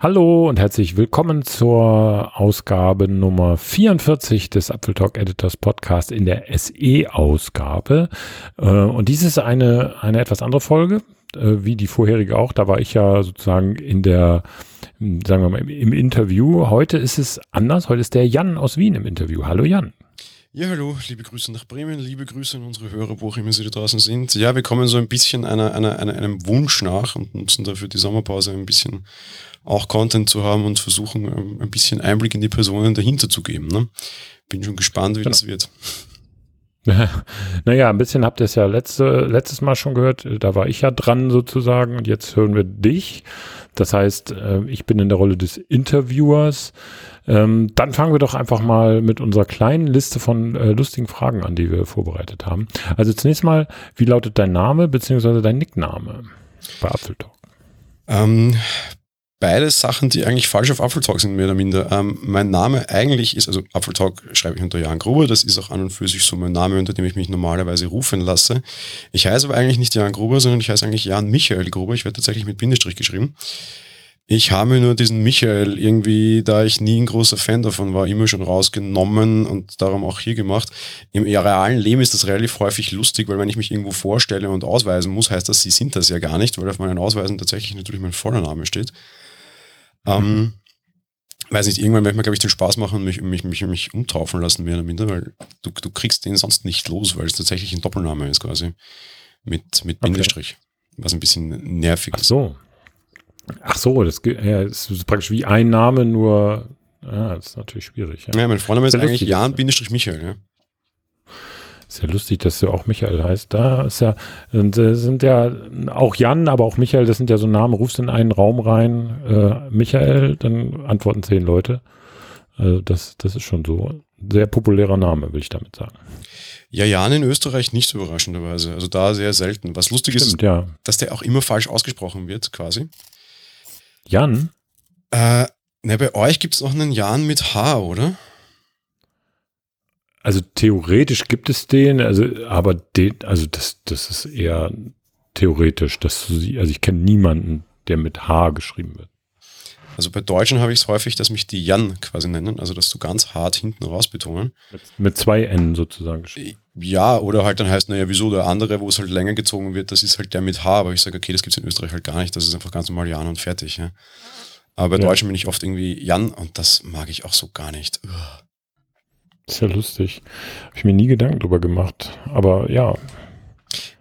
Hallo und herzlich willkommen zur Ausgabe Nummer 44 des Apfeltalk Editors Podcast in der SE-Ausgabe. Äh, und dies ist eine, eine etwas andere Folge, äh, wie die vorherige auch. Da war ich ja sozusagen in der, sagen wir mal, im Interview. Heute ist es anders. Heute ist der Jan aus Wien im Interview. Hallo Jan. Ja, hallo, liebe Grüße nach Bremen, liebe Grüße an unsere Hörer, wo auch immer sie da draußen sind. Ja, wir kommen so ein bisschen einer, einer, einer, einem Wunsch nach und nutzen dafür die Sommerpause ein bisschen auch Content zu haben und versuchen, ähm, ein bisschen Einblick in die Personen dahinter zu geben. Ne? Bin schon gespannt, wie genau. das wird. naja, ein bisschen habt ihr es ja letzte, letztes Mal schon gehört. Da war ich ja dran sozusagen und jetzt hören wir dich. Das heißt, äh, ich bin in der Rolle des Interviewers. Ähm, dann fangen wir doch einfach mal mit unserer kleinen Liste von äh, lustigen Fragen an, die wir vorbereitet haben. Also zunächst mal, wie lautet dein Name bzw. dein Nickname bei Apfeltalk? Ähm, beides Sachen, die eigentlich falsch auf Apfeltalk sind, mehr oder minder. Ähm, mein Name eigentlich ist, also Apfeltalk schreibe ich unter Jan Gruber, das ist auch an und für sich so mein Name, unter dem ich mich normalerweise rufen lasse. Ich heiße aber eigentlich nicht Jan Gruber, sondern ich heiße eigentlich Jan Michael Gruber. Ich werde tatsächlich mit Bindestrich geschrieben. Ich habe nur diesen Michael irgendwie, da ich nie ein großer Fan davon war, immer schon rausgenommen und darum auch hier gemacht. Im realen Leben ist das relativ häufig lustig, weil wenn ich mich irgendwo vorstelle und ausweisen muss, heißt das, sie sind das ja gar nicht, weil auf meinen Ausweisen tatsächlich natürlich mein voller Name steht. Ähm, weiß nicht, irgendwann möchte man, glaube ich, den Spaß machen und mich, mich, mich, mich umtaufen lassen, mehr oder minder, weil du, du kriegst den sonst nicht los, weil es tatsächlich ein Doppelname ist quasi. Mit, mit Bindestrich. Okay. Was ein bisschen nervig ist. Ach so. Ach so, das, ja, ist praktisch wie ein Name, nur ja, das ist natürlich schwierig. Ja, ja mein Vorname ist, ist eigentlich Jan-Michael, ja. Ist ja lustig, dass du auch Michael heißt. Da ist ja, äh, sind ja auch Jan, aber auch Michael, das sind ja so Namen, rufst in einen Raum rein, äh, Michael, dann antworten zehn Leute. Also das, das ist schon so sehr populärer Name, will ich damit sagen. Ja, Jan in Österreich nicht so überraschenderweise. Also da sehr selten. Was lustig Stimmt, ist, ja. dass der auch immer falsch ausgesprochen wird, quasi. Jan? Äh, ne, bei euch gibt es noch einen Jan mit H, oder? Also theoretisch gibt es den, also aber den, also das, das ist eher theoretisch. Das, also ich kenne niemanden, der mit H geschrieben wird. Also bei Deutschen habe ich es häufig, dass mich die Jan quasi nennen, also dass du ganz hart hinten raus betonen. Mit, mit zwei N sozusagen. Ja, oder halt dann heißt, naja, wieso der andere, wo es halt länger gezogen wird, das ist halt der mit H, aber ich sage, okay, das gibt es in Österreich halt gar nicht, das ist einfach ganz normal Jan und fertig. Ja. Aber bei ja. Deutschen bin ich oft irgendwie Jan und das mag ich auch so gar nicht. Ugh. Ist ja lustig. Habe ich mir nie Gedanken drüber gemacht. Aber ja.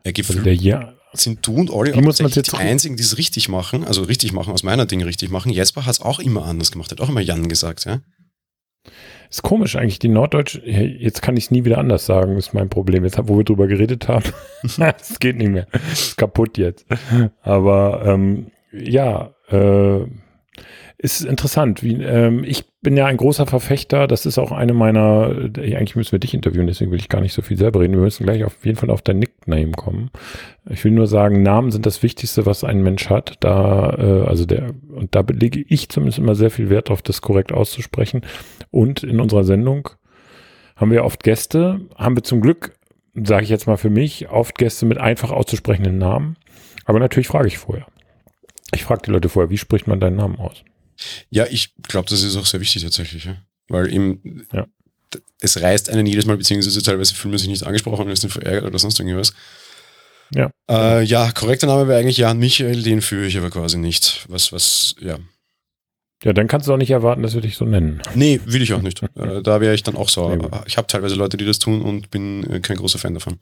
Er gibt also der ja, sind du und Olli muss man jetzt die einzigen, die es richtig machen, also richtig machen, aus meiner Dinge richtig machen. Jesper hat es auch immer anders gemacht, hat auch immer Jan gesagt, ja. Ist komisch eigentlich, die Norddeutsche, jetzt kann ich es nie wieder anders sagen, ist mein Problem. Jetzt, wo wir drüber geredet haben, es geht nicht mehr. Ist kaputt jetzt. Aber ähm, ja, äh, ist interessant. Wie, ähm, ich bin ja ein großer Verfechter, das ist auch eine meiner, äh, eigentlich müssen wir dich interviewen, deswegen will ich gar nicht so viel selber reden. Wir müssen gleich auf jeden Fall auf dein Nickname kommen. Ich will nur sagen, Namen sind das Wichtigste, was ein Mensch hat. Da, äh, also der, und da lege ich zumindest immer sehr viel Wert darauf, das korrekt auszusprechen. Und in unserer Sendung haben wir oft Gäste, haben wir zum Glück, sage ich jetzt mal für mich, oft Gäste mit einfach auszusprechenden Namen. Aber natürlich frage ich vorher. Ich frage die Leute vorher, wie spricht man deinen Namen aus? Ja, ich glaube, das ist auch sehr wichtig tatsächlich, ja? weil eben ja. es reißt einen jedes Mal, beziehungsweise teilweise fühlt man sich nicht angesprochen, ist nicht verärgert oder sonst irgendwas. Ja. Äh, ja, korrekter Name wäre eigentlich Jan Michael, den führe ich aber quasi nicht. Was, was, ja. Ja, dann kannst du auch nicht erwarten, dass wir dich so nennen. Nee, will ich auch nicht. äh, da wäre ich dann auch sauer. Nee, ich habe teilweise Leute, die das tun und bin äh, kein großer Fan davon.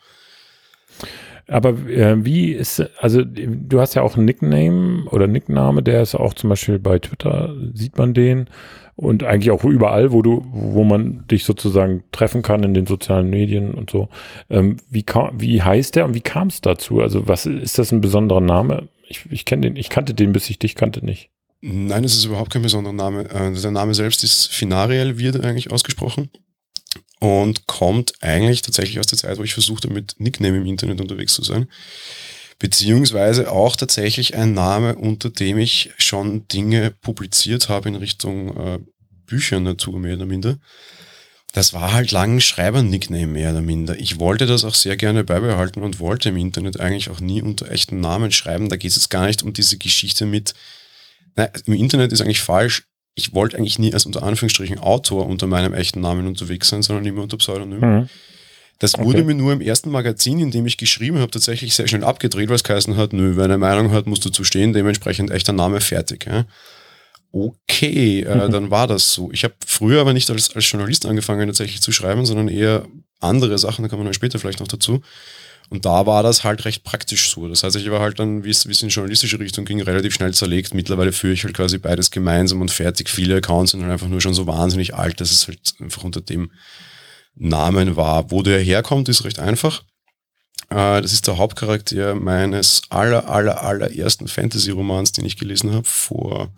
Aber äh, wie ist, also du hast ja auch einen Nickname oder Nickname, der ist auch zum Beispiel bei Twitter, sieht man den und eigentlich auch überall, wo du, wo man dich sozusagen treffen kann in den sozialen Medien und so. Ähm, wie, kam, wie heißt der und wie kam es dazu? Also was ist das ein besonderer Name? Ich, ich kenne den, ich kannte den, bis ich dich kannte nicht. Nein, es ist überhaupt kein besonderer Name. Äh, der Name selbst ist Finariel, wird eigentlich ausgesprochen und kommt eigentlich tatsächlich aus der Zeit, wo ich versuchte, mit Nickname im Internet unterwegs zu sein. Beziehungsweise auch tatsächlich ein Name, unter dem ich schon Dinge publiziert habe in Richtung äh, Bücher Natur, mehr oder minder. Das war halt lang Schreiber-Nickname, mehr oder minder. Ich wollte das auch sehr gerne beibehalten und wollte im Internet eigentlich auch nie unter echten Namen schreiben. Da geht es jetzt gar nicht um diese Geschichte mit, Nein, im Internet ist eigentlich falsch. Ich wollte eigentlich nie als unter Anführungsstrichen Autor unter meinem echten Namen unterwegs sein, sondern immer unter Pseudonym. Mhm. Das wurde mir nur im ersten Magazin, in dem ich geschrieben habe, tatsächlich sehr schnell abgedreht, weil es geheißen hat, nö, wer eine Meinung hat, musst du zu stehen, dementsprechend echter Name fertig. Ja. Okay, äh, mhm. dann war das so. Ich habe früher aber nicht als, als Journalist angefangen, tatsächlich zu schreiben, sondern eher andere Sachen, da kommen wir dann später vielleicht noch dazu. Und da war das halt recht praktisch so. Das heißt, ich war halt dann, wie es in journalistische Richtung ging, relativ schnell zerlegt. Mittlerweile führe ich halt quasi beides gemeinsam und fertig. Viele Accounts sind halt einfach nur schon so wahnsinnig alt, dass es halt einfach unter dem Namen war. Wo der herkommt, ist recht einfach. Äh, das ist der Hauptcharakter meines aller, aller, allerersten Fantasy-Romans, den ich gelesen habe, vor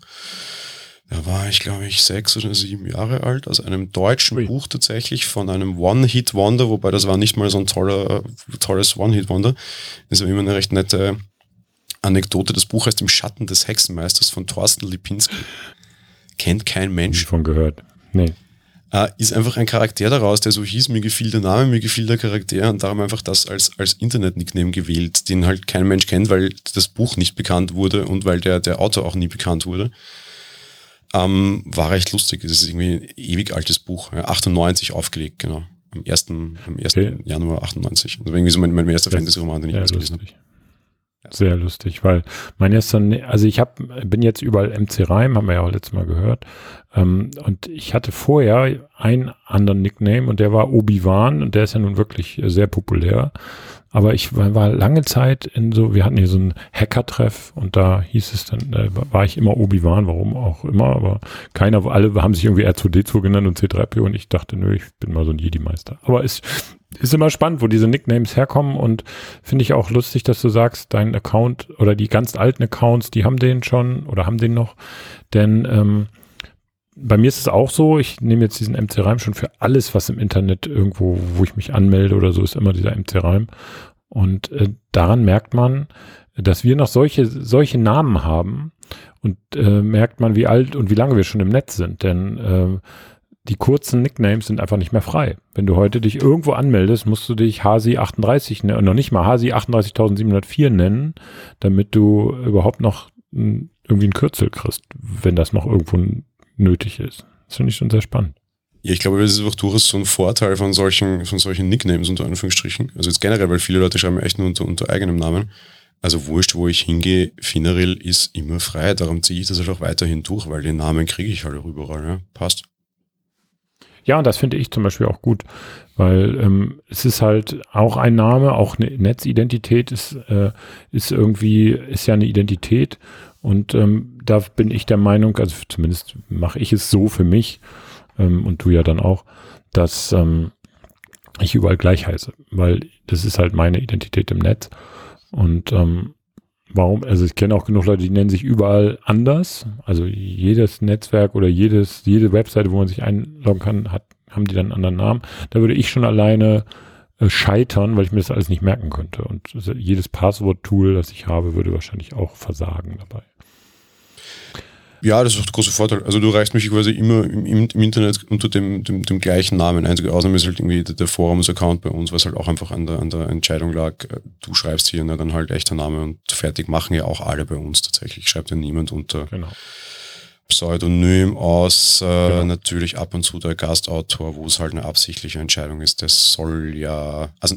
da war ich, glaube ich, sechs oder sieben Jahre alt, aus einem deutschen Ui. Buch tatsächlich, von einem One-Hit-Wonder, wobei das war nicht mal so ein toller, tolles One-Hit-Wonder. Das war immer eine recht nette Anekdote. Das Buch heißt Im Schatten des Hexenmeisters von Thorsten Lipinski. Kennt kein Mensch. Von gehört. Nee. Uh, ist einfach ein Charakter daraus, der so hieß, mir gefiel der Name, mir gefiel der Charakter und darum einfach das als, als Internet-Nickname gewählt, den halt kein Mensch kennt, weil das Buch nicht bekannt wurde und weil der, der Autor auch nie bekannt wurde. Ähm, war recht lustig. Es ist irgendwie ein ewig altes Buch. Ja, 98 aufgelegt, genau. Am 1. Am 1. Okay. Januar 98. Also irgendwie so mein, mein erster Fantasy-Roman, den ich jemals gelesen habe. Sehr lustig, weil mein erster, also ich hab, bin jetzt überall MC Reim, haben wir ja auch letztes Mal gehört. Ähm, und ich hatte vorher einen anderen Nickname und der war Obi-Wan und der ist ja nun wirklich sehr populär. Aber ich war lange Zeit in so, wir hatten hier so einen Hacker-Treff und da hieß es dann, da war ich immer Obi-Wan, warum auch immer, aber keiner, alle haben sich irgendwie R2D2 genannt und C3PO und ich dachte, nö, ich bin mal so ein Jedi-Meister. Aber es ist immer spannend, wo diese Nicknames herkommen und finde ich auch lustig, dass du sagst, dein Account oder die ganz alten Accounts, die haben den schon oder haben den noch, denn ähm, bei mir ist es auch so, ich nehme jetzt diesen MC-Reim schon für alles, was im Internet irgendwo, wo ich mich anmelde oder so, ist immer dieser MC-Reim. Und äh, daran merkt man, dass wir noch solche, solche Namen haben und äh, merkt man, wie alt und wie lange wir schon im Netz sind. Denn äh, die kurzen Nicknames sind einfach nicht mehr frei. Wenn du heute dich irgendwo anmeldest, musst du dich Hasi38, ne, noch nicht mal Hasi 38704 nennen, damit du überhaupt noch hm, irgendwie ein Kürzel kriegst, wenn das noch irgendwo nötig ist. Das finde ich schon sehr spannend. Ja, ich glaube, das ist auch durchaus so ein Vorteil von solchen, von solchen Nicknames unter Anführungsstrichen. Also jetzt generell, weil viele Leute schreiben echt nur unter, unter eigenem Namen. Also wurscht, wo ich hingehe, Finaril ist immer frei. Darum ziehe ich das halt auch weiterhin durch, weil den Namen kriege ich halt auch überall. Ja? Passt. Ja, und das finde ich zum Beispiel auch gut, weil ähm, es ist halt auch ein Name, auch eine Netzidentität ist, äh, ist irgendwie, ist ja eine Identität und ähm, da bin ich der Meinung, also zumindest mache ich es so für mich ähm, und du ja dann auch, dass ähm, ich überall gleich heiße, weil das ist halt meine Identität im Netz. Und ähm, warum, also ich kenne auch genug Leute, die nennen sich überall anders. Also jedes Netzwerk oder jedes, jede Webseite, wo man sich einloggen kann, hat, haben die dann einen anderen Namen. Da würde ich schon alleine äh, scheitern, weil ich mir das alles nicht merken könnte. Und jedes Passwort-Tool, das ich habe, würde wahrscheinlich auch versagen dabei. Ja, das ist auch der große Vorteil. Also du reichst mich quasi immer im, im Internet unter dem, dem, dem, gleichen Namen. Einzige Ausnahme ist halt irgendwie der, der Forums-Account bei uns, was halt auch einfach an der, an der Entscheidung lag. Äh, du schreibst hier ne, dann halt echter Name und fertig machen ja auch alle bei uns tatsächlich. Schreibt ja niemand unter genau. Pseudonym aus. Äh, genau. Natürlich ab und zu der Gastautor, wo es halt eine absichtliche Entscheidung ist. Das soll ja, also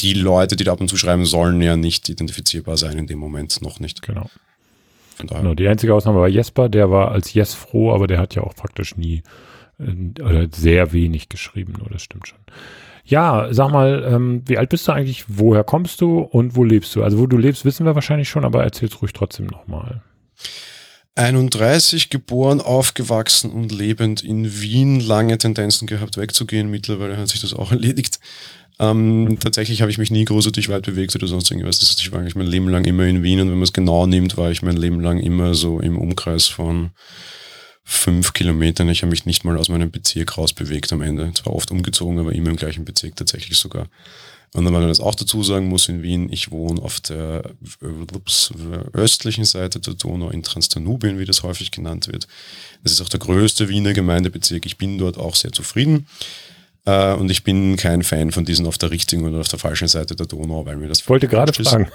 die Leute, die da ab und zu schreiben, sollen ja nicht identifizierbar sein in dem Moment noch nicht. Genau. Genau, die einzige Ausnahme war Jesper, der war als Yes froh, aber der hat ja auch praktisch nie äh, oder sehr wenig geschrieben, nur das stimmt schon. Ja, sag mal, ähm, wie alt bist du eigentlich? Woher kommst du und wo lebst du? Also wo du lebst, wissen wir wahrscheinlich schon, aber erzähl's ruhig trotzdem nochmal. 31 geboren, aufgewachsen und lebend in Wien, lange Tendenzen gehabt wegzugehen. Mittlerweile hat sich das auch erledigt. Ähm, tatsächlich habe ich mich nie großartig weit bewegt oder sonst irgendwas. Das heißt, ich war eigentlich mein Leben lang immer in Wien und wenn man es genau nimmt, war ich mein Leben lang immer so im Umkreis von fünf Kilometern. Ich habe mich nicht mal aus meinem Bezirk rausbewegt am Ende. Zwar oft umgezogen, aber immer im gleichen Bezirk tatsächlich sogar. Und wenn man das auch dazu sagen muss, in Wien, ich wohne auf der ups, östlichen Seite der Donau in Transdanubien, wie das häufig genannt wird. Das ist auch der größte Wiener Gemeindebezirk. Ich bin dort auch sehr zufrieden. Äh, und ich bin kein Fan von diesen auf der richtigen oder auf der falschen Seite der Donau, weil mir das. Ich wollte gerade fragen.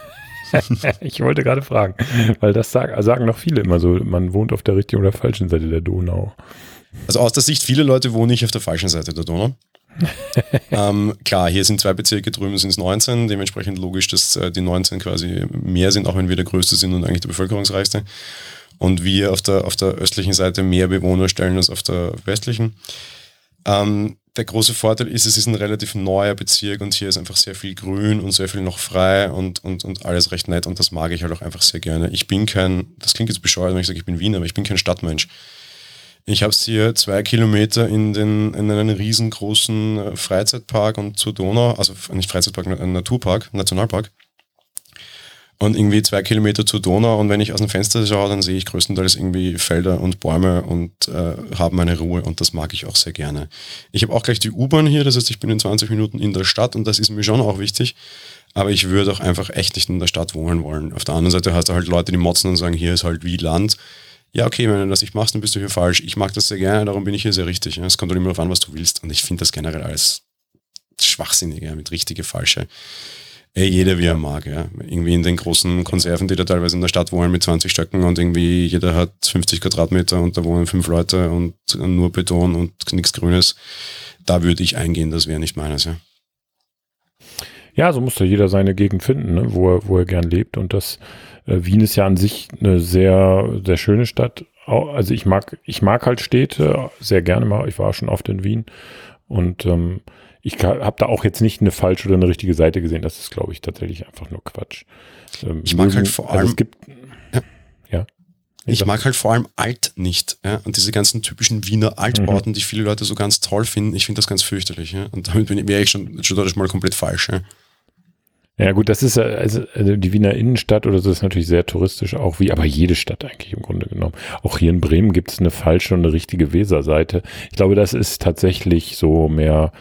ich wollte gerade fragen, weil das sagen, sagen noch viele immer so, man wohnt auf der richtigen oder falschen Seite der Donau. Also aus der Sicht vieler Leute wohne ich auf der falschen Seite der Donau. ähm, klar, hier sind zwei Bezirke, drüben sind es 19, dementsprechend logisch, dass äh, die 19 quasi mehr sind, auch wenn wir der größte sind und eigentlich der bevölkerungsreichste. Und wir auf der, auf der östlichen Seite mehr Bewohner stellen als auf der westlichen. Ähm, der große Vorteil ist, es ist ein relativ neuer Bezirk und hier ist einfach sehr viel grün und sehr viel noch frei und, und, und alles recht nett und das mag ich halt auch einfach sehr gerne. Ich bin kein, das klingt jetzt bescheuert, wenn ich sage, ich bin Wiener, aber ich bin kein Stadtmensch. Ich habe es hier zwei Kilometer in, den, in einen riesengroßen äh, Freizeitpark und zur Donau, also nicht Freizeitpark, ein Naturpark, Nationalpark. Und irgendwie zwei Kilometer zur Donau und wenn ich aus dem Fenster schaue, dann sehe ich größtenteils irgendwie Felder und Bäume und äh, habe meine Ruhe und das mag ich auch sehr gerne. Ich habe auch gleich die U-Bahn hier, das heißt, ich bin in 20 Minuten in der Stadt und das ist mir schon auch wichtig. Aber ich würde auch einfach echt nicht in der Stadt wohnen wollen. Auf der anderen Seite hast du halt Leute, die motzen und sagen, hier ist halt wie Land ja, okay, wenn du das nicht machst, dann bist du hier falsch. Ich mag das sehr gerne, darum bin ich hier sehr richtig. Es kommt halt immer darauf an, was du willst. Und ich finde das generell als schwachsinnig, ja, mit richtige, falsche. Ey, jeder wie er mag, ja. Irgendwie in den großen Konserven, die da teilweise in der Stadt wohnen mit 20 Stöcken und irgendwie jeder hat 50 Quadratmeter und da wohnen fünf Leute und nur Beton und nichts Grünes. Da würde ich eingehen, das wäre nicht meines, ja. Ja, so muss da jeder seine Gegend finden, ne, wo, er, wo er gern lebt. Und das äh, Wien ist ja an sich eine sehr, sehr schöne Stadt. Also ich mag, ich mag halt Städte sehr gerne mal. Ich war schon oft in Wien und ähm, ich habe da auch jetzt nicht eine falsche oder eine richtige Seite gesehen. Das ist, glaube ich, tatsächlich einfach nur Quatsch. Ähm, ich mag halt vor allem. Also es gibt, ja. ja. Ich mag halt vor allem alt nicht. Ja? Und diese ganzen typischen Wiener Altorten, mhm. die viele Leute so ganz toll finden, ich finde das ganz fürchterlich. Ja? Und damit wäre ich schon, schon mal komplett falsch. Ja? Ja gut, das ist also, also die Wiener Innenstadt oder so ist natürlich sehr touristisch, auch wie aber jede Stadt eigentlich im Grunde genommen. Auch hier in Bremen gibt es eine falsche und eine richtige Weserseite. Ich glaube, das ist tatsächlich so mehr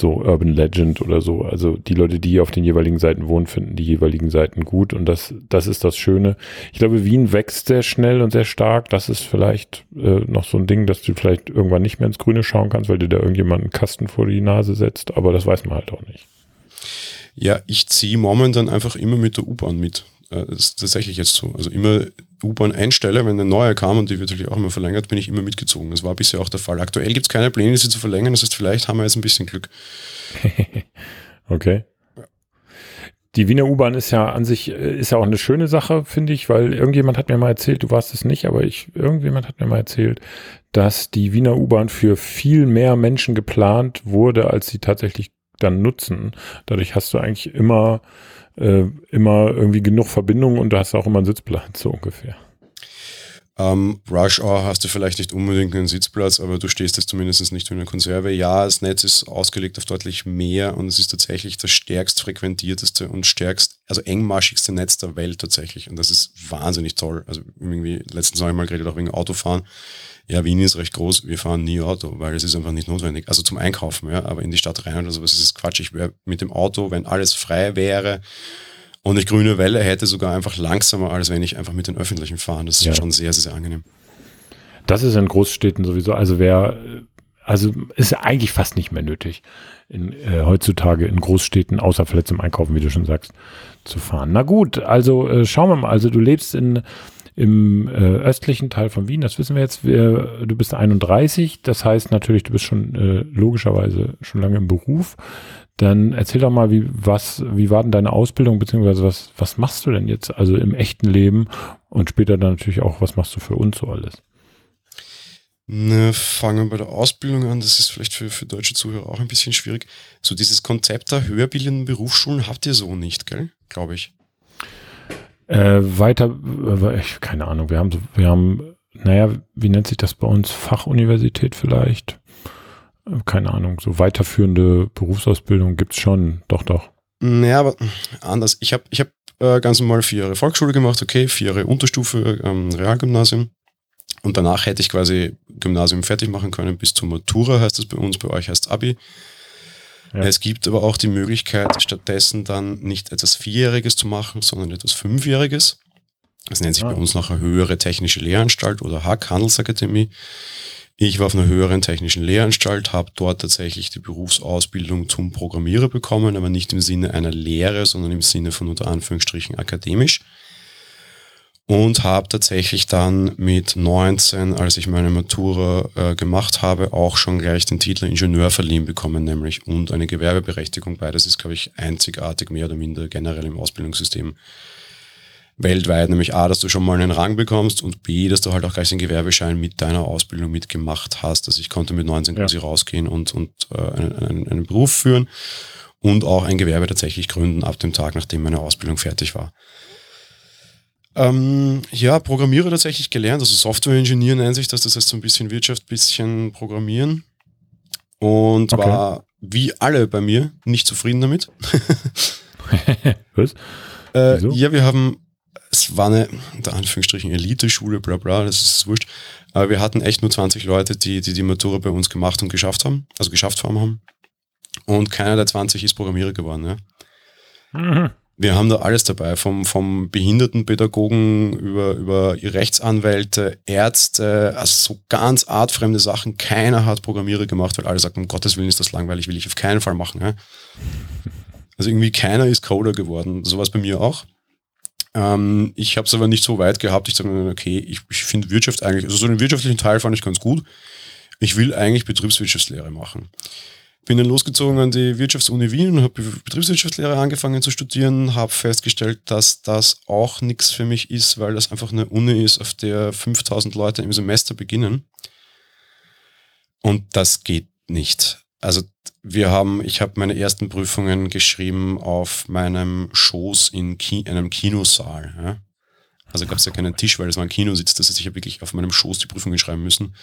so Urban Legend oder so. Also die Leute, die auf den jeweiligen Seiten wohnen, finden die jeweiligen Seiten gut und das, das ist das Schöne. Ich glaube, Wien wächst sehr schnell und sehr stark. Das ist vielleicht äh, noch so ein Ding, dass du vielleicht irgendwann nicht mehr ins Grüne schauen kannst, weil dir da irgendjemand einen Kasten vor die Nase setzt, aber das weiß man halt auch nicht. Ja, ich ziehe momentan einfach immer mit der U-Bahn mit. Äh, das ist tatsächlich jetzt so. Also immer U-Bahn einstelle, wenn eine neue kam und die wird natürlich auch immer verlängert, bin ich immer mitgezogen. Das war bisher auch der Fall. Aktuell gibt es keine Pläne, sie zu verlängern. Das heißt, vielleicht haben wir jetzt ein bisschen Glück. okay. Die Wiener U-Bahn ist ja an sich, äh, ist ja auch eine schöne Sache, finde ich, weil irgendjemand hat mir mal erzählt, du warst es nicht, aber ich, irgendjemand hat mir mal erzählt, dass die Wiener U-Bahn für viel mehr Menschen geplant wurde, als sie tatsächlich dann nutzen. Dadurch hast du eigentlich immer, äh, immer irgendwie genug Verbindungen und du hast auch immer einen Sitzplatz so ungefähr. Ähm, Rush Hour hast du vielleicht nicht unbedingt einen Sitzplatz, aber du stehst jetzt zumindest nicht in einer Konserve. Ja, das Netz ist ausgelegt auf deutlich mehr und es ist tatsächlich das stärkst frequentierteste und stärkst, also engmaschigste Netz der Welt tatsächlich. Und das ist wahnsinnig toll. Also irgendwie, letztens habe ich mal geredet, auch wegen Autofahren ja, Wien ist recht groß, wir fahren nie Auto, weil es ist einfach nicht notwendig. Also zum Einkaufen, ja, aber in die Stadt rein oder sowas ist es Quatsch. Ich wäre mit dem Auto, wenn alles frei wäre und ich grüne Welle hätte, sogar einfach langsamer, als wenn ich einfach mit den Öffentlichen fahre. Das ist ja. schon sehr, sehr, sehr angenehm. Das ist in Großstädten sowieso, also wer, also ist eigentlich fast nicht mehr nötig, in, äh, heutzutage in Großstädten, außer vielleicht zum Einkaufen, wie du schon sagst, zu fahren. Na gut, also äh, schauen wir mal, also du lebst in im äh, östlichen Teil von Wien. Das wissen wir jetzt. Wir, du bist 31, das heißt natürlich, du bist schon äh, logischerweise schon lange im Beruf. Dann erzähl doch mal, wie was, wie war denn deine Ausbildung beziehungsweise was was machst du denn jetzt also im echten Leben und später dann natürlich auch was machst du für uns so alles? Ne, fangen wir bei der Ausbildung an. Das ist vielleicht für, für deutsche Zuhörer auch ein bisschen schwierig. So dieses Konzept der höherbildenden Berufsschulen habt ihr so nicht, gell? Glaube ich. Äh, weiter, äh, ich, keine Ahnung, wir haben, wir haben, naja, wie nennt sich das bei uns? Fachuniversität vielleicht? Keine Ahnung, so weiterführende Berufsausbildung gibt's schon, doch, doch. Naja, aber anders. Ich habe ich hab, äh, ganz normal vier Jahre Volksschule gemacht, okay, vier Jahre Unterstufe, ähm, Realgymnasium. Und danach hätte ich quasi Gymnasium fertig machen können bis zur Matura, heißt das bei uns, bei euch heißt Abi. Ja. Es gibt aber auch die Möglichkeit, stattdessen dann nicht etwas Vierjähriges zu machen, sondern etwas Fünfjähriges. Das nennt sich ah. bei uns eine höhere technische Lehranstalt oder HAK, Handelsakademie. Ich war auf einer höheren technischen Lehranstalt, habe dort tatsächlich die Berufsausbildung zum Programmierer bekommen, aber nicht im Sinne einer Lehre, sondern im Sinne von unter Anführungsstrichen akademisch. Und habe tatsächlich dann mit 19, als ich meine Matura äh, gemacht habe, auch schon gleich den Titel Ingenieur verliehen bekommen, nämlich und eine Gewerbeberechtigung. Beides ist, glaube ich, einzigartig mehr oder minder generell im Ausbildungssystem weltweit, nämlich A, dass du schon mal einen Rang bekommst und B, dass du halt auch gleich den Gewerbeschein mit deiner Ausbildung mitgemacht hast. Also ich konnte mit 19 ja. quasi rausgehen und, und äh, einen, einen, einen Beruf führen und auch ein Gewerbe tatsächlich gründen ab dem Tag, nachdem meine Ausbildung fertig war. Ähm, ja, Programmierer tatsächlich gelernt, also Software-Ingenieur nennt sich das, das heißt so ein bisschen Wirtschaft, bisschen Programmieren und okay. war wie alle bei mir nicht zufrieden damit. Was? Äh, ja, wir haben es war eine, unter Anführungsstrichen, Elite-Schule, bla bla, das ist wurscht. Aber wir hatten echt nur 20 Leute, die, die die Matura bei uns gemacht und geschafft haben, also geschafft haben. Und keiner der 20 ist Programmierer geworden. Ja. Mhm. Wir haben da alles dabei, vom, vom Behindertenpädagogen über, über Rechtsanwälte, Ärzte, also so ganz artfremde Sachen. Keiner hat Programmierer gemacht, weil alle sagten, um Gottes Willen ist das langweilig, will ich auf keinen Fall machen. Ja. Also irgendwie keiner ist Coder geworden. Sowas bei mir auch. Ähm, ich habe es aber nicht so weit gehabt. Ich sage mir, okay, ich, ich finde Wirtschaft eigentlich, also so den wirtschaftlichen Teil fand ich ganz gut. Ich will eigentlich Betriebswirtschaftslehre machen. Bin dann losgezogen an die Wirtschaftsuni Wien und habe Betriebswirtschaftslehre angefangen zu studieren, habe festgestellt, dass das auch nichts für mich ist, weil das einfach eine Uni ist, auf der 5000 Leute im Semester beginnen. Und das geht nicht. Also wir haben, ich habe meine ersten Prüfungen geschrieben auf meinem Schoß in Ki einem Kinosaal. Ja? Also gab es ja keinen Tisch, weil es war ein Kinositz. Das heißt, ich habe wirklich auf meinem Schoß die Prüfungen schreiben müssen.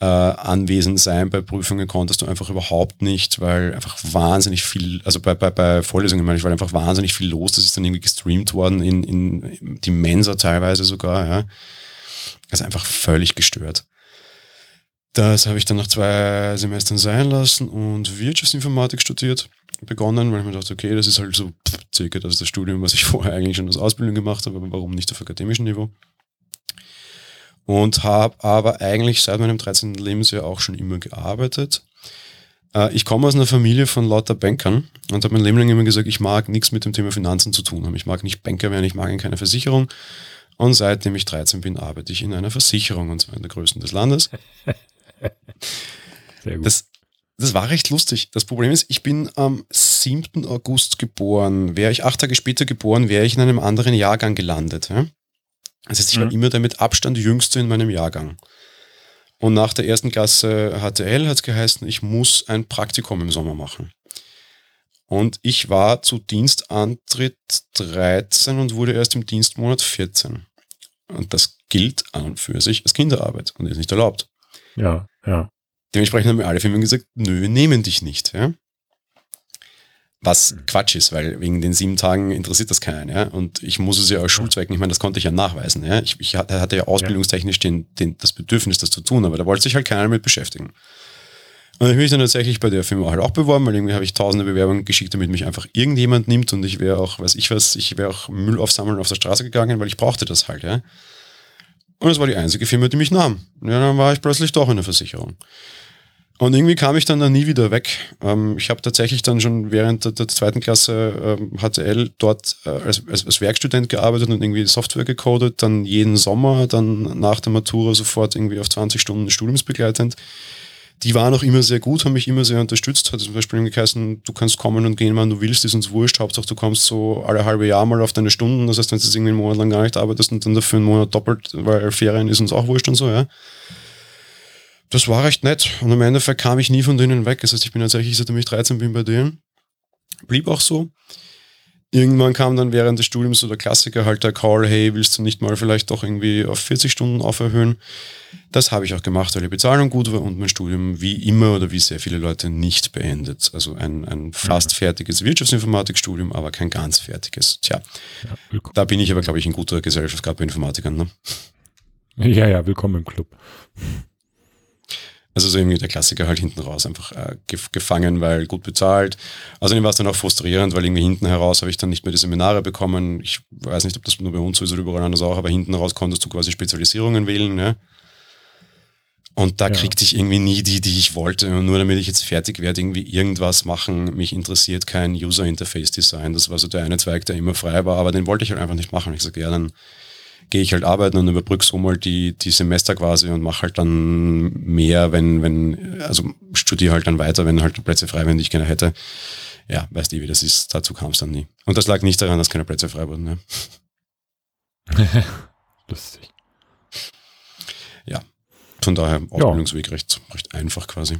Äh, anwesend sein bei Prüfungen konntest du einfach überhaupt nicht, weil einfach wahnsinnig viel, also bei, bei, bei Vorlesungen meine ich, war einfach wahnsinnig viel los. Das ist dann irgendwie gestreamt worden in, in die Mensa teilweise sogar. Ja? Also einfach völlig gestört. Das habe ich dann nach zwei Semestern sein lassen und Wirtschaftsinformatik studiert, begonnen, weil ich mir dachte, okay, das ist halt so circa das, das Studium, was ich vorher eigentlich schon als Ausbildung gemacht habe, aber warum nicht auf akademischem Niveau? Und habe aber eigentlich seit meinem 13. Lebensjahr auch schon immer gearbeitet. Äh, ich komme aus einer Familie von lauter Bankern und habe mein Leben lang immer gesagt, ich mag nichts mit dem Thema Finanzen zu tun haben. Ich mag nicht Banker werden, ich mag in keiner Versicherung. Und seitdem ich 13 bin, arbeite ich in einer Versicherung, und zwar in der größten des Landes. Sehr gut. Das, das war recht lustig. Das Problem ist, ich bin am 7. August geboren. Wäre ich acht Tage später geboren, wäre ich in einem anderen Jahrgang gelandet. Ja? Das heißt, ich war mhm. immer der mit Abstand jüngste in meinem Jahrgang. Und nach der ersten Klasse HTL hat es geheißen, ich muss ein Praktikum im Sommer machen. Und ich war zu Dienstantritt 13 und wurde erst im Dienstmonat 14. Und das gilt an und für sich als Kinderarbeit und ist nicht erlaubt. Ja, ja. Dementsprechend haben mir alle Firmen gesagt, nö, wir nehmen dich nicht. Ja? Was Quatsch ist, weil wegen den sieben Tagen interessiert das keinen. Ja? Und ich muss es ja aus Schulzwecken, ich meine, das konnte ich ja nachweisen. Ja? Ich, ich hatte ja ausbildungstechnisch den, den, das Bedürfnis, das zu tun, aber da wollte sich halt keiner damit beschäftigen. Und ich habe mich dann tatsächlich bei der Firma halt auch beworben, weil irgendwie habe ich tausende Bewerbungen geschickt, damit mich einfach irgendjemand nimmt und ich wäre auch, weiß ich was, ich wäre auch Müll aufsammeln auf der Straße gegangen, weil ich brauchte das halt, ja. Und es war die einzige Firma, die mich nahm. Ja, dann war ich plötzlich doch in der Versicherung. Und irgendwie kam ich dann da nie wieder weg. Ähm, ich habe tatsächlich dann schon während der, der zweiten Klasse ähm, HTL dort äh, als, als, als, Werkstudent gearbeitet und irgendwie Software gecodet, dann jeden Sommer, dann nach der Matura sofort irgendwie auf 20 Stunden studiumsbegleitend die waren auch immer sehr gut, haben mich immer sehr unterstützt. Hat zum Beispiel geheißen, du kannst kommen und gehen, wann du willst, ist uns wurscht. Hauptsache, du kommst so alle halbe Jahr mal auf deine Stunden. Das heißt, wenn du jetzt irgendwie einen Monat lang gar nicht arbeitest und dann dafür einen Monat doppelt, weil Ferien ist uns auch wurscht und so, ja. Das war recht nett. Und im Endeffekt kam ich nie von denen weg. Das heißt, ich bin tatsächlich, seitdem ich 13 bin, bei denen. Blieb auch so. Irgendwann kam dann während des Studiums so der Klassiker halt der Call, hey, willst du nicht mal vielleicht doch irgendwie auf 40 Stunden auferhöhen? Das habe ich auch gemacht, weil die Bezahlung gut war und mein Studium wie immer oder wie sehr viele Leute nicht beendet. Also ein, ein fast fertiges Wirtschaftsinformatikstudium, aber kein ganz fertiges. Tja, ja, da bin ich aber, glaube ich, in guter Gesellschaft, gerade bei Informatikern. Ne? Ja, ja, willkommen im Club. Also so irgendwie der Klassiker halt hinten raus einfach äh, gefangen, weil gut bezahlt. Außerdem war es dann auch frustrierend, weil irgendwie hinten heraus habe ich dann nicht mehr die Seminare bekommen. Ich weiß nicht, ob das nur bei uns so ist oder überall anders auch, aber hinten raus konntest du quasi Spezialisierungen wählen. Ne? Und da Ja. kriegte ich irgendwie nie die, die ich wollte. Und nur damit ich jetzt fertig werde, irgendwie irgendwas machen. Mich interessiert kein User Interface Design. Das war so der eine Zweig, der immer frei war, aber den wollte ich halt einfach nicht machen. Ich sage, ja, dann gehe ich halt arbeiten und überbrücke so mal die, die Semester quasi und mache halt dann mehr, wenn, wenn, also studiere halt dann weiter, wenn halt Plätze frei werden, die ich gerne hätte. Ja, weißt du, wie das ist. Dazu kam es dann nie. Und das lag nicht daran, dass keine Plätze frei wurden. Ne? Lustig. Von daher Ausbildungsweg recht, recht einfach quasi.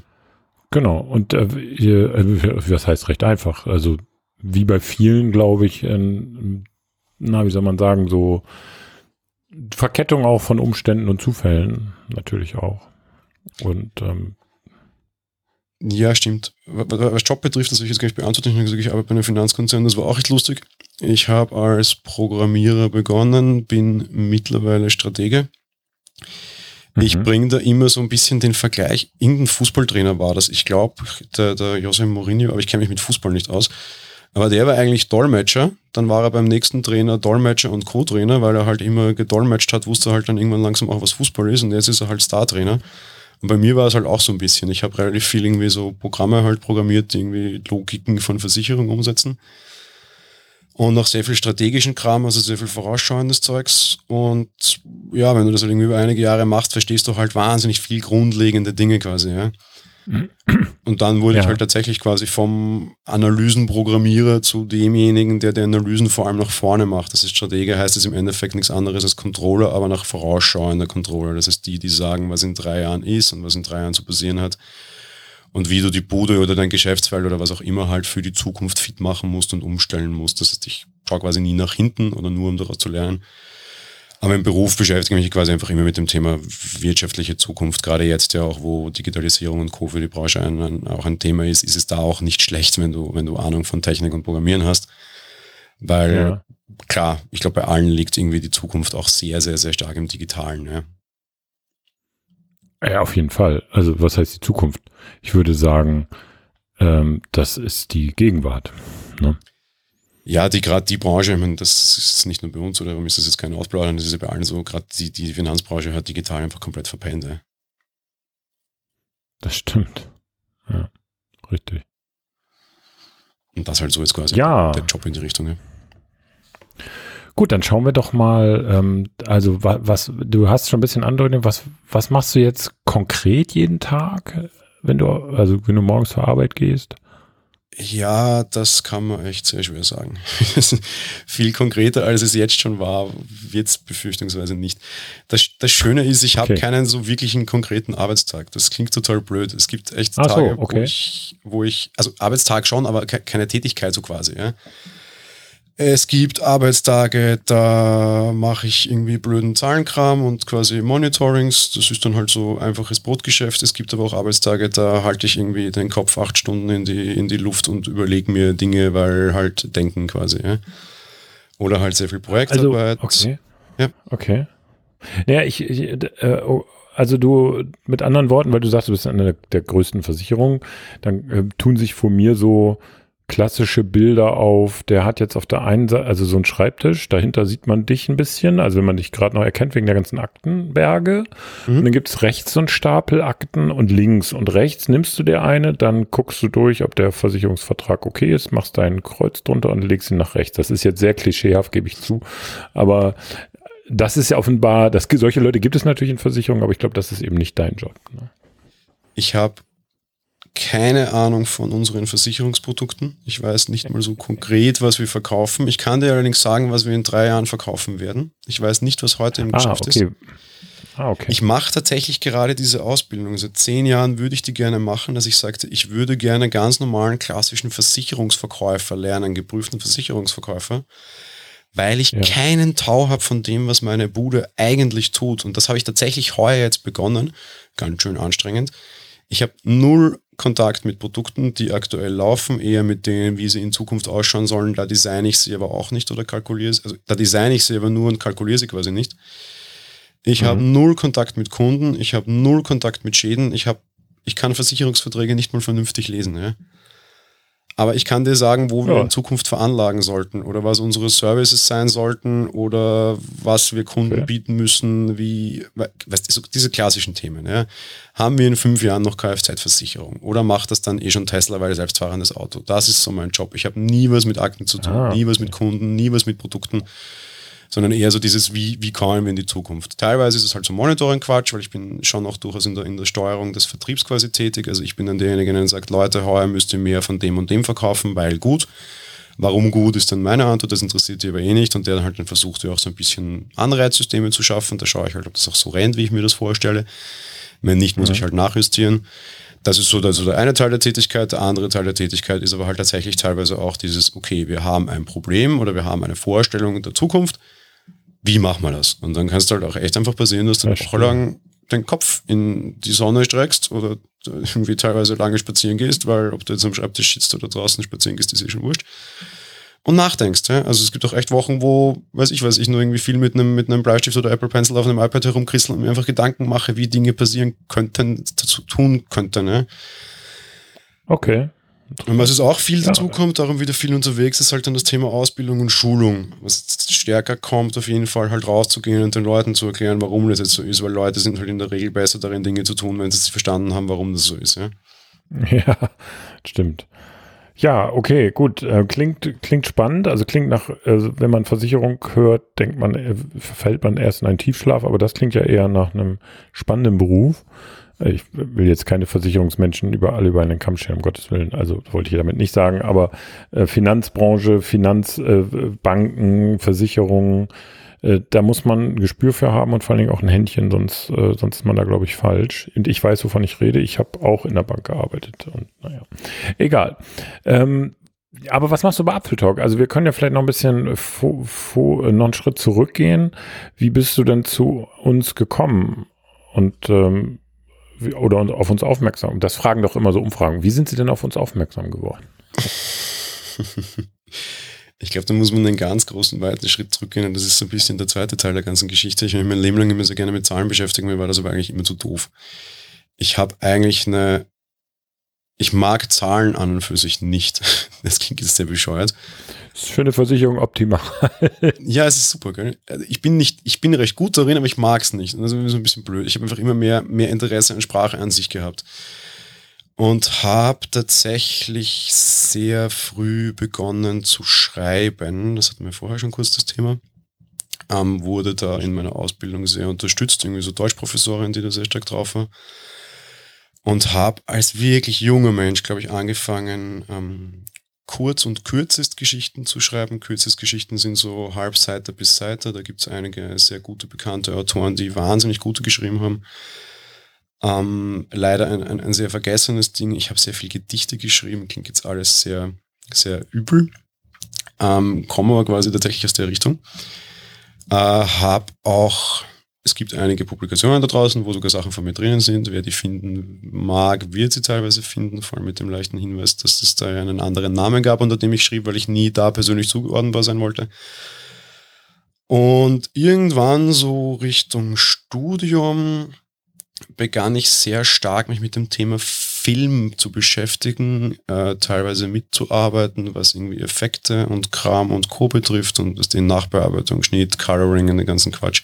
Genau. Und äh, ihr, äh, was heißt recht einfach? Also wie bei vielen, glaube ich, ähm, na, wie soll man sagen, so Verkettung auch von Umständen und Zufällen natürlich auch. Und ähm, Ja, stimmt. Was Job betrifft, das will ich jetzt gar nicht beantworten. Ich habe gesagt, ich arbeite bei einem Finanzkonzern, das war auch echt lustig. Ich habe als Programmierer begonnen, bin mittlerweile Stratege. Ich Mhm. bringe da immer so ein bisschen den Vergleich. Irgendein Fußballtrainer war das. Ich glaube, der, der Jose Mourinho, aber ich kenne mich mit Fußball nicht aus. Aber der war eigentlich Dolmetscher. Dann war er beim nächsten Trainer Dolmetscher und Co-Trainer, weil er halt immer gedolmetscht hat, wusste halt dann irgendwann langsam auch, was Fußball ist. Und jetzt ist er halt Star-Trainer. Und bei mir war es halt auch so ein bisschen. Ich habe relativ viel irgendwie so Programme halt programmiert, die irgendwie Logiken von Versicherungen umsetzen. Und noch sehr viel strategischen Kram, also sehr viel vorausschauendes Zeugs. Und ja, wenn du das halt irgendwie über einige Jahre machst, verstehst du halt wahnsinnig viel grundlegende Dinge quasi, ja. Und dann wurde Ja. ich halt tatsächlich quasi vom Analysenprogrammierer zu demjenigen, der die Analysen vor allem nach vorne macht. Das ist Stratege, heißt es im Endeffekt nichts anderes als Controller, aber nach vorausschauender Controller. Das heißt die, die sagen, was in drei Jahren ist und was in drei Jahren zu passieren hat. Und wie du die Bude oder dein Geschäftsfeld oder was auch immer halt für die Zukunft fit machen musst und umstellen musst. Das heißt, ich schaue quasi nie nach hinten oder nur um daraus zu lernen. Aber im Beruf beschäftige ich mich quasi einfach immer mit dem Thema wirtschaftliche Zukunft. Gerade jetzt ja auch, wo Digitalisierung und Co. für die Branche ein, ein, auch ein Thema ist, ist es da auch nicht schlecht, wenn du, wenn du Ahnung von Technik und Programmieren hast. Weil, Ja. klar, ich glaube, bei allen liegt irgendwie die Zukunft auch sehr, sehr, sehr stark im Digitalen. Ja. Ja, auf jeden Fall. Also was heißt die Zukunft? Ich würde sagen, ähm, das ist die Gegenwart. Ne? Ja, die gerade die Branche, ich meine, das ist nicht nur bei uns oder warum ist das jetzt kein Ausplaudern, das ist ja bei allen so, gerade die, die Finanzbranche hat digital einfach komplett verpennt. Ja. Das stimmt. Ja, richtig. Und das halt so jetzt quasi Ja. der Job in die Richtung. Ja. Gut, dann schauen wir doch mal, ähm, also wa, was, du hast schon ein bisschen andeutet, was, was machst du jetzt konkret jeden Tag, wenn du, also wenn du morgens zur Arbeit gehst? Ja, das kann man echt sehr schwer sagen. Viel konkreter, als es jetzt schon war, wird es befürchtungsweise nicht. Das, das Schöne ist, ich habe Okay. keinen so wirklichen konkreten Arbeitstag. Das klingt total blöd. Es gibt echt Ach so, Tage, wo, okay. ich, wo ich, also Arbeitstag schon, aber ke keine Tätigkeit so quasi. Ja. Es gibt Arbeitstage, da mache ich irgendwie blöden Zahlenkram und quasi Monitorings. Das ist dann halt so einfaches Brotgeschäft. Es gibt aber auch Arbeitstage, da halte ich irgendwie den Kopf acht Stunden in die, in die Luft und überlege mir Dinge, weil halt denken quasi. Ja. Oder halt sehr viel Also, Projektarbeit. okay. Ja. Okay. Naja, ich, ich äh, oh, also du, mit anderen Worten, weil du sagst, du bist eine der, der größten Versicherungen, dann äh, tun sich vor mir so klassische Bilder auf, der hat jetzt auf der einen Seite, also so ein Schreibtisch, dahinter sieht man dich ein bisschen, also wenn man dich gerade noch erkennt wegen der ganzen Aktenberge. Mhm. Und dann gibt's rechts so einen Stapel Akten und links und rechts nimmst du dir eine, dann guckst du durch, ob der Versicherungsvertrag okay ist, machst dein Kreuz drunter und legst ihn nach rechts. Das ist jetzt sehr klischeehaft, gebe ich zu. Aber das ist ja offenbar, das, solche Leute gibt es natürlich in Versicherungen, aber ich glaube, das ist eben nicht dein Job. Ne? Ich habe keine Ahnung von unseren Versicherungsprodukten. Ich weiß nicht mal so konkret, was wir verkaufen. Ich kann dir allerdings sagen, was wir in drei Jahren verkaufen werden. Ich weiß nicht, was heute im Ah, Geschäft ist. okay. Ah, okay. Ich mache tatsächlich gerade diese Ausbildung. Seit zehn Jahren würde ich die gerne machen, dass ich sagte, ich würde gerne ganz normalen klassischen Versicherungsverkäufer lernen, geprüften Versicherungsverkäufer, weil ich Ja. keinen Tau habe von dem, was meine Bude eigentlich tut. Und das habe ich tatsächlich heuer jetzt begonnen. Ganz schön anstrengend. Ich habe null Kontakt mit Produkten, die aktuell laufen, eher mit denen, wie sie in Zukunft ausschauen sollen. Da designe ich sie aber auch nicht oder kalkuliere sie. Also da designe ich sie aber nur und kalkuliere sie quasi nicht. Ich habe null Kontakt mit Kunden, ich habe null Kontakt mit Schäden, ich habe, ich kann Versicherungsverträge nicht mal vernünftig lesen. Ja? Aber ich kann dir sagen, wo wir Ja. in Zukunft veranlagen sollten oder was unsere Services sein sollten oder was wir Kunden Okay. bieten müssen, wie, we- weißt diese klassischen Themen. Ja. Haben wir in fünf Jahren noch Kfz-Versicherung oder macht das dann eh schon Tesla, weil selbstfahrendes Auto? Das ist so mein Job. Ich habe nie was mit Akten zu tun, Ah, nie was mit Kunden, nie was mit Produkten sondern eher so dieses, wie, wie kommen wir in die Zukunft. Teilweise ist es halt so Monitoring-Quatsch, weil ich bin schon auch durchaus in der, in der Steuerung des Vertriebs quasi tätig. Also ich bin dann derjenige, der sagt, Leute, heuer müsst ihr mehr von dem und dem verkaufen, weil gut. Warum gut ist dann meine Antwort, das interessiert die aber eh nicht und der dann halt dann versucht, ja auch so ein bisschen Anreizsysteme zu schaffen. Da schaue ich halt, ob das auch so rennt, wie ich mir das vorstelle. Wenn nicht, muss ich halt nachjustieren. Das ist so der, so der eine Teil der Tätigkeit. Der andere Teil der Tätigkeit ist aber halt tatsächlich teilweise auch dieses, okay, wir haben ein Problem oder wir haben eine Vorstellung der Zukunft. Wie machen wir das? Und dann kann es halt auch echt einfach passieren, dass du eine Woche lang den Kopf in die Sonne streckst oder irgendwie teilweise lange spazieren gehst, weil ob du jetzt am Schreibtisch sitzt oder draußen spazieren gehst, ist eh schon wurscht. Und nachdenkst. Ja? Also es gibt auch echt Wochen, wo, weiß ich was, ich nur irgendwie viel mit einem, mit einem Bleistift oder Apple Pencil auf einem iPad herumkristel und mir einfach Gedanken mache, wie Dinge passieren könnten, dazu tun könnten. Ja? Okay. Und was es auch viel Ja. dazu kommt, darum wieder viel unterwegs, ist halt dann das Thema Ausbildung und Schulung. Was stärker kommt, auf jeden Fall halt rauszugehen und den Leuten zu erklären, warum das jetzt so ist, weil Leute sind halt in der Regel besser darin, Dinge zu tun, wenn sie es verstanden haben, warum das so ist. Ja? Ja, stimmt. Ja, okay, gut. Äh, klingt, klingt spannend. Also klingt nach, also wenn man Versicherung hört, denkt man, äh, verfällt man erst in einen Tiefschlaf, aber das klingt ja eher nach einem spannenden Beruf. Äh, Ich will jetzt keine Versicherungsmenschen über alle über einen Kamm scheren, um Gottes Willen. Also wollte ich damit nicht sagen, aber äh, Finanzbranche, Finanzbanken, äh, Versicherungen, äh, da muss man ein Gespür für haben und vor allen Dingen auch ein Händchen, sonst, äh, sonst ist man da, glaube ich, falsch. Und ich weiß, wovon ich rede. Ich habe auch in der Bank gearbeitet und naja, egal. Ähm, aber was machst du bei Apfeltalk? Also wir können ja vielleicht noch ein bisschen vo, vo, noch einen Schritt zurückgehen. Wie bist du denn zu uns gekommen? Und ähm, oder auf uns aufmerksam? Das fragen doch immer so Umfragen. Wie sind sie denn auf uns aufmerksam geworden? Ich glaube, da muss man einen ganz großen, weiten Schritt zurückgehen und das ist so ein bisschen der zweite Teil der ganzen Geschichte. Ich habe mein Leben lang immer sehr gerne mit Zahlen beschäftigt, mir war das aber eigentlich immer zu doof. Ich habe eigentlich eine, ich mag Zahlen an und für sich nicht. Das klingt jetzt sehr bescheuert. Das ist für eine Versicherung optimal. Ja, es ist super, gell? Also Ich bin nicht, ich bin recht gut darin, aber ich mag es nicht. Das ist so ein bisschen blöd. Ich habe einfach immer mehr, mehr Interesse an Sprache an sich gehabt. Und habe tatsächlich sehr früh begonnen zu schreiben. Das hatten wir vorher schon kurz das Thema. Ähm, wurde da in meiner Ausbildung sehr unterstützt, irgendwie so Deutschprofessorin, die da sehr stark drauf war. Und habe als wirklich junger Mensch, glaube ich, angefangen, ähm, Kurz- und Kürzestgeschichten zu schreiben. Kürzestgeschichten sind so Halbseiter bis Seiter. Da gibt es einige sehr gute, bekannte Autoren, die wahnsinnig gute geschrieben haben. Ähm, leider ein, ein, ein sehr vergessenes Ding. Ich habe sehr viel Gedichte geschrieben. Klingt jetzt alles sehr, sehr übel. Ähm, komme aber quasi tatsächlich aus der Richtung. Äh, habe auch, es gibt einige Publikationen da draußen, wo sogar Sachen von mir drinnen sind. Wer die finden mag, wird sie teilweise finden, vor allem mit dem leichten Hinweis, dass es da einen anderen Namen gab, unter dem ich schrieb, weil ich nie da persönlich zugeordnetbar sein wollte. Und irgendwann so Richtung Studium begann ich sehr stark mich mit dem Thema Film zu beschäftigen, äh, teilweise mitzuarbeiten, was irgendwie Effekte und Kram und Co. betrifft und das den Nachbearbeitung, Schnitt, Coloring und den ganzen Quatsch.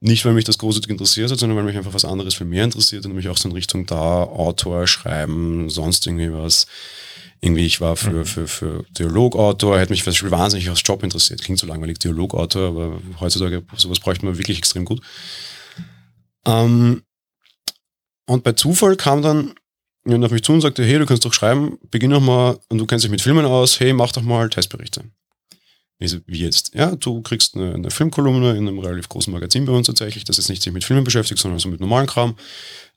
Nicht, weil mich das großartig interessiert hat, sondern weil mich einfach was anderes viel mehr interessiert und nämlich auch so in Richtung da, Autor, Schreiben, sonst irgendwie was. Irgendwie, ich war für, für, für Dialogautor, hätte mich zum Beispiel wahnsinnig aufs Job interessiert. Klingt so langweilig, Dialogautor, aber heutzutage sowas bräuchte man wirklich extrem gut. Ähm, und bei Zufall kam dann jemand auf mich zu und sagte, hey, du kannst doch schreiben, beginn doch mal, und du kennst dich mit Filmen aus, hey, mach doch mal Testberichte. So, wie jetzt? Ja, du kriegst eine, eine Filmkolumne in einem relativ großen Magazin bei uns tatsächlich, das jetzt nicht sich mit Filmen beschäftigt, sondern so mit normalen Kram.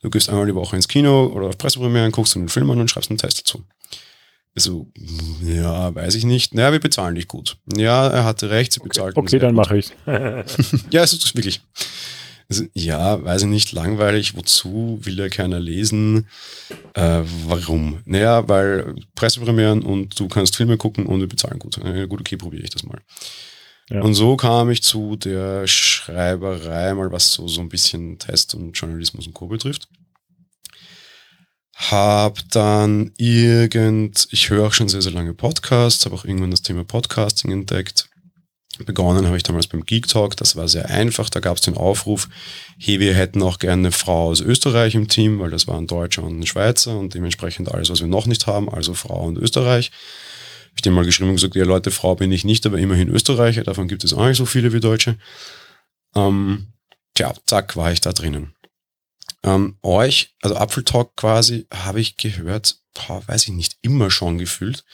Du gehst einmal die Woche ins Kino oder auf Pressepremieren, guckst du den Film an und schreibst einen Test dazu. Ich so, ja, weiß ich nicht. Naja, wir bezahlen dich gut. Ja, er hatte recht, sie bezahlten Okay, sehr dann mache ich Ja, es ist wirklich. Also, ja, weiß ich nicht, langweilig, wozu, will ja keiner lesen. Äh, warum? Naja, weil Pressepremieren und du kannst Filme gucken und wir bezahlen gut. Äh, gut, okay, probiere ich das mal. Ja. Und so kam ich zu der Schreiberei, mal was so, so ein bisschen Test und Journalismus und Co. betrifft. Hab dann irgend, ich höre auch schon sehr, sehr lange Podcasts, habe auch irgendwann das Thema Podcasting entdeckt. Begonnen habe ich damals beim Geek Talk, das war sehr einfach, da gab es den Aufruf, hey, wir hätten auch gerne eine Frau aus Österreich im Team, weil das war ein Deutscher und ein Schweizer und dementsprechend alles, was wir noch nicht haben, also Frau und Österreich. Hab ich dem mal geschrieben und gesagt, ja Leute, Frau bin ich nicht, aber immerhin Österreicher, davon gibt es auch nicht so viele wie Deutsche. Ähm, tja, zack, war ich da drinnen. Ähm, euch, also Apfeltalk quasi, habe ich gehört, boah, weiß ich nicht, immer schon gefühlt.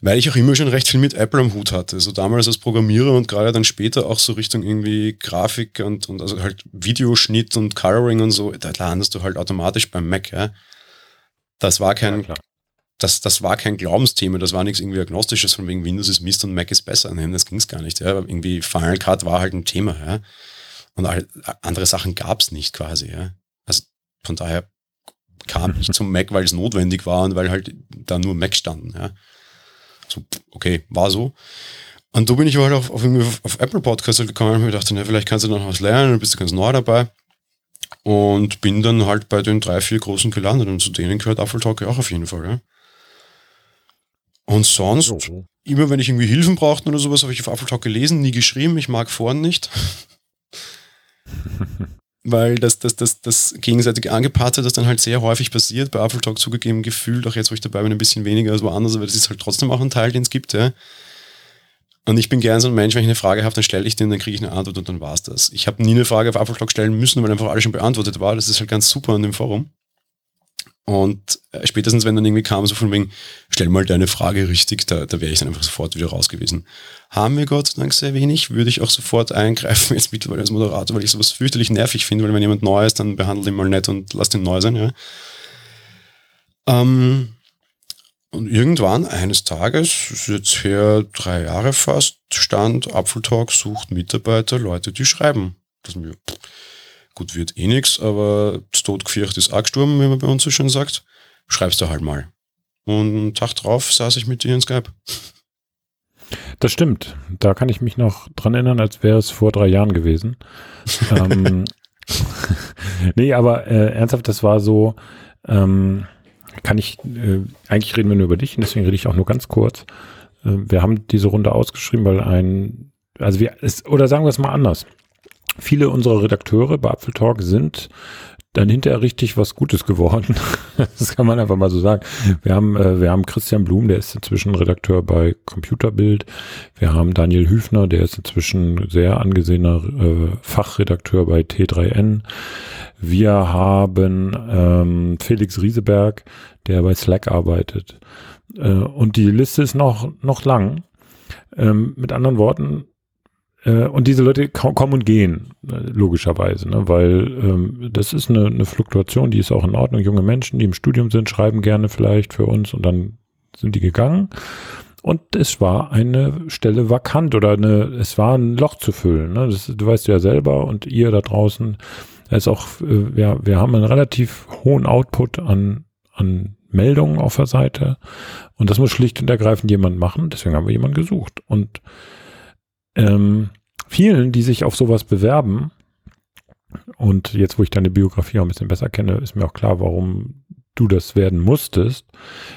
Weil ich auch immer schon recht viel mit Apple am Hut hatte. So damals als Programmierer und gerade dann später auch so Richtung irgendwie Grafik und, und also halt Videoschnitt und Coloring und so, da landest du halt automatisch beim Mac, ja. Das war kein, ja, das, das war kein Glaubensthema, das war nichts irgendwie agnostisches von wegen Windows ist Mist und Mac ist besser. Nein, das ging es gar nicht. Ja. Irgendwie Final Cut war halt ein Thema, ja. Und andere Sachen gab es nicht quasi, ja. Also von daher kam ich zum Mac, weil es notwendig war und weil halt da nur Mac standen, ja. So, okay, war so. Und da bin ich halt auf, auf, auf Apple Podcast halt gekommen und mir gedacht, na, vielleicht kannst du noch was lernen, dann bist du ganz neu dabei. Und bin dann halt bei den drei, vier großen gelandet und zu denen gehört Apple Talk ja auch auf jeden Fall, ja. Und sonst, okay. immer wenn ich irgendwie Hilfen brauchte oder sowas, habe ich auf Apple Talk gelesen, nie geschrieben, ich mag vorn nicht. Weil das, das, das, das gegenseitig angepaarte, das dann halt sehr häufig passiert, bei Apple Talk zugegeben gefühlt, auch jetzt, wo ich dabei bin, ein bisschen weniger als woanders, aber das ist halt trotzdem auch ein Teil, den es gibt, ja. Und ich bin gern so ein Mensch, wenn ich eine Frage habe, dann stelle ich den, dann kriege ich eine Antwort und dann war es das. Ich habe nie eine Frage auf Apple Talk stellen müssen, weil einfach alles schon beantwortet war. Das ist halt ganz super an dem Forum. Und äh, spätestens, wenn dann irgendwie kam, so von wegen, stell mal deine Frage richtig, da, da wäre ich dann einfach sofort wieder raus gewesen. Haben wir Gott sei Dank sehr wenig, würde ich auch sofort eingreifen, jetzt mittlerweile als Moderator, weil ich sowas fürchterlich nervig finde, weil wenn jemand neu ist, dann behandle ihn mal nett und lass den neu sein, ja. Ähm, und irgendwann, eines Tages, ist jetzt her drei Jahre fast, stand Apfeltalk sucht Mitarbeiter, Leute, die schreiben. Das mir, Gut, wird eh nichts, aber das Todgefürcht ist auch gestorben, wie man bei uns so schön sagt. Schreibst du halt mal. Und einen Tag drauf saß ich mit dir in Skype. Das stimmt. Da kann ich mich noch dran erinnern, als wäre es vor drei Jahren gewesen. ähm, nee, aber äh, ernsthaft, das war so, ähm, kann ich, äh, eigentlich reden wir nur über dich und deswegen rede ich auch nur ganz kurz. Äh, wir haben diese Runde ausgeschrieben, weil ein, also wir, es, oder sagen wir es mal anders. Viele unserer Redakteure bei Apfeltalk sind dann hinterher richtig was Gutes geworden. das kann man einfach mal so sagen. Wir haben, äh, wir haben Christian Blum, der ist inzwischen Redakteur bei Computerbild. Wir haben Daniel Hüfner, der ist inzwischen sehr angesehener äh, Fachredakteur bei T3N. Wir haben ähm, Felix Rieseberg, der bei Slack arbeitet. Äh, und die Liste ist noch, noch lang. Ähm, mit anderen Worten, und diese Leute kommen und gehen, äh, logischerweise, ne? weil ähm, das ist eine, eine Fluktuation, die ist auch in Ordnung. Junge Menschen, die im Studium sind, schreiben gerne vielleicht für uns und dann sind die gegangen. Und es war eine Stelle vakant oder eine, es war ein Loch zu füllen. Ne? Das, du weißt ja selber und ihr da draußen, ist auch, äh, wir, wir haben einen relativ hohen Output an, an Meldungen auf der Seite. Und das muss schlicht und ergreifend jemand machen. Deswegen haben wir jemanden gesucht. Und ähm, vielen, die sich auf sowas bewerben, und jetzt, wo ich deine Biografie auch ein bisschen besser kenne, ist mir auch klar, warum du das werden musstest.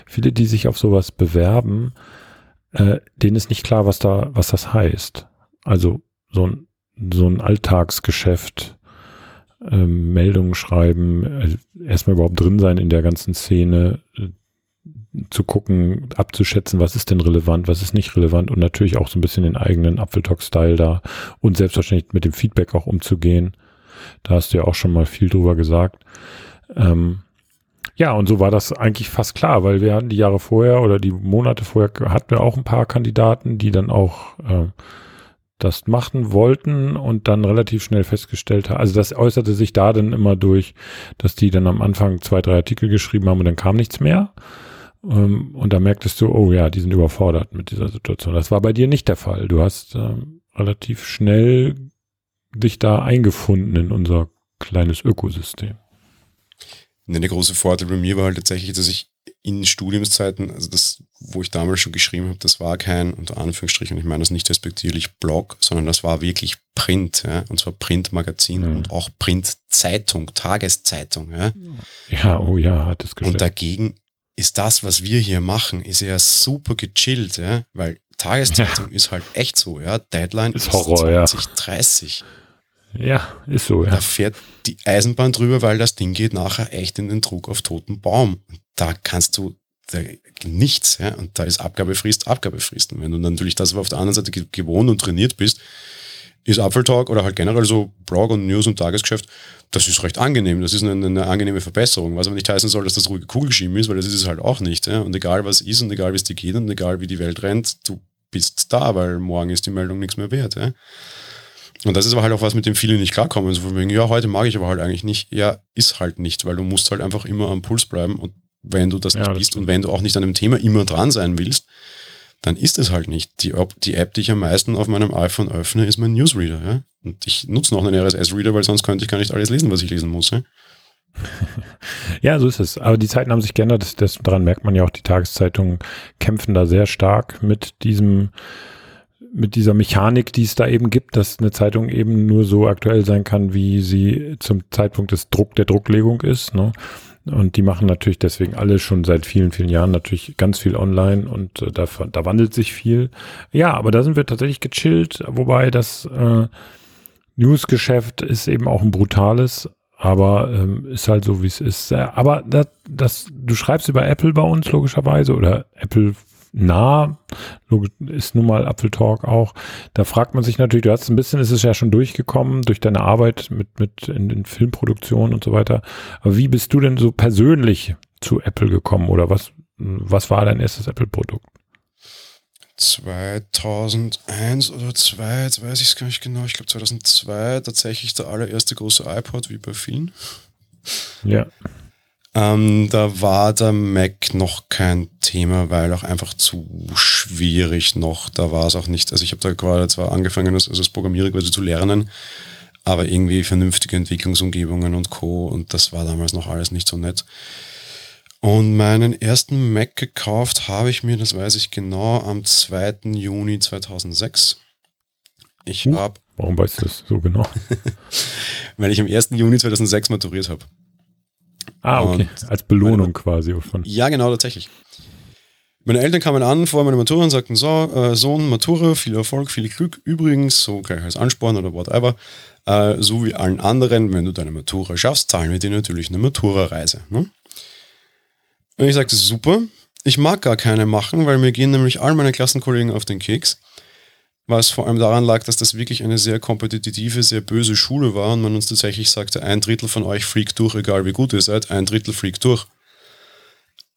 Viele, die sich auf sowas bewerben, äh, denen ist nicht klar, was da, was das heißt. Also so ein, so ein Alltagsgeschäft, äh, Meldungen schreiben, äh, erstmal überhaupt drin sein in der ganzen Szene, äh, zu gucken, abzuschätzen, was ist denn relevant, was ist nicht relevant und natürlich auch so ein bisschen den eigenen Apfeltalk-Style da und selbstverständlich mit dem Feedback auch umzugehen. Da hast du ja auch schon mal viel drüber gesagt. Ähm, ja, und so war das eigentlich fast klar, weil wir hatten die Jahre vorher oder die Monate vorher hatten wir auch ein paar Kandidaten, die dann auch äh, das machen wollten und dann relativ schnell festgestellt haben. Also das äußerte sich da dann immer durch, dass die dann am Anfang zwei, drei Artikel geschrieben haben und dann kam nichts mehr. Ähm, und da merktest du, oh ja, die sind überfordert mit dieser Situation. Das war bei dir nicht der Fall. Du hast ähm, relativ schnell dich da eingefunden in unser kleines Ökosystem. Der große Vorteil bei mir war halt tatsächlich, dass ich in Studiumszeiten, also das, wo ich damals schon geschrieben habe, das war kein, unter Anführungsstrichen, ich meine das nicht respektierlich Blog, sondern das war wirklich Print, ja, und zwar Printmagazin mhm. und auch Printzeitung, Tageszeitung, ja. Ja, oh ja, hat es geschafft. Und dagegen ist das, was wir hier machen, ist ja super gechillt, ja, weil Tageszeitung ja. ist halt echt so, ja, Deadline ist, ist Horror, 2030. Ja. Ja, ist so, ja. Da fährt die Eisenbahn drüber, weil das Ding geht nachher echt in den Druck auf toten Baum. Da kannst du da, nichts, ja. Und da ist Abgabefrist, Abgabefrist. Und wenn du natürlich das auf der anderen Seite gewohnt und trainiert bist, ist Apfeltalk oder halt generell so Blog und News und Tagesgeschäft, das ist recht angenehm. Das ist eine, eine angenehme Verbesserung. Was aber nicht heißen soll, dass das ruhige Kugelschirm ist, weil das ist es halt auch nicht. Ja? Und egal was ist und egal wie es dir geht und egal wie die Welt rennt, du bist da, weil morgen ist die Meldung nichts mehr wert. Ja? Und das ist aber halt auch was, mit dem viele nicht klarkommen. So von wegen, ja, heute mag ich aber halt eigentlich nicht. Ja, ist halt nicht, weil du musst halt einfach immer am Puls bleiben. Und wenn du das ja, nicht bist und wenn du auch nicht an dem Thema immer dran sein willst, dann ist es halt nicht. Die, die App, die ich am meisten auf meinem iPhone öffne, ist mein Newsreader. Ja? Und ich nutze noch einen RSS-Reader, weil sonst könnte ich gar nicht alles lesen, was ich lesen muss. Ja? Ja, so ist es. Aber die Zeiten haben sich geändert. Das, das, daran merkt man ja auch, die Tageszeitungen kämpfen da sehr stark mit diesem mit dieser Mechanik, die es da eben gibt, dass eine Zeitung eben nur so aktuell sein kann, wie sie zum Zeitpunkt des Druck der Drucklegung ist. Ne? Und die machen natürlich deswegen alle schon seit vielen, vielen Jahren natürlich ganz viel online und äh, da, da wandelt sich viel. Ja, aber da sind wir tatsächlich gechillt, wobei das äh, Newsgeschäft ist eben auch ein brutales, aber ähm, ist halt so, wie es ist. Aber das, das, du schreibst über Apple bei uns logischerweise oder Apple nah, ist nun mal Apfeltalk auch. Da fragt man sich natürlich, du hast ein bisschen, ist es ja schon durchgekommen durch deine Arbeit mit, mit in den Filmproduktionen und so weiter. Aber wie bist du denn so persönlich zu Apple gekommen oder was, was war dein erstes Apple-Produkt? 2001 oder 2, jetzt weiß ich es gar nicht genau, ich glaube 2002 tatsächlich der allererste große iPod, wie bei vielen. Ja. Ähm, da war der Mac noch kein Thema, weil auch einfach zu schwierig noch. Da war es auch nicht. Also ich habe da gerade zwar angefangen, also das Programmierer quasi zu lernen, aber irgendwie vernünftige Entwicklungsumgebungen und Co. Und das war damals noch alles nicht so nett. Und meinen ersten Mac gekauft habe ich mir, das weiß ich genau, am 2. Juni 2006. Ich uh, habe. Warum weißt du das so genau? weil ich am 1. Juni 2006 maturiert habe. Ah, okay. Und Als Belohnung quasi. Von. Ja, genau, tatsächlich. Meine Eltern kamen an vor meiner Matura und sagten, so, äh, Sohn, Matura, viel Erfolg, viel Glück. Übrigens, so gleich als Ansporn oder whatever, äh, so wie allen anderen, wenn du deine Matura schaffst, zahlen wir dir natürlich eine Matura-Reise. Ne? Und ich sagte, super, ich mag gar keine machen, weil mir gehen nämlich all meine Klassenkollegen auf den Keks was vor allem daran lag, dass das wirklich eine sehr kompetitive, sehr böse Schule war und man uns tatsächlich sagte, ein Drittel von euch fliegt durch, egal wie gut ihr seid, ein Drittel fliegt durch.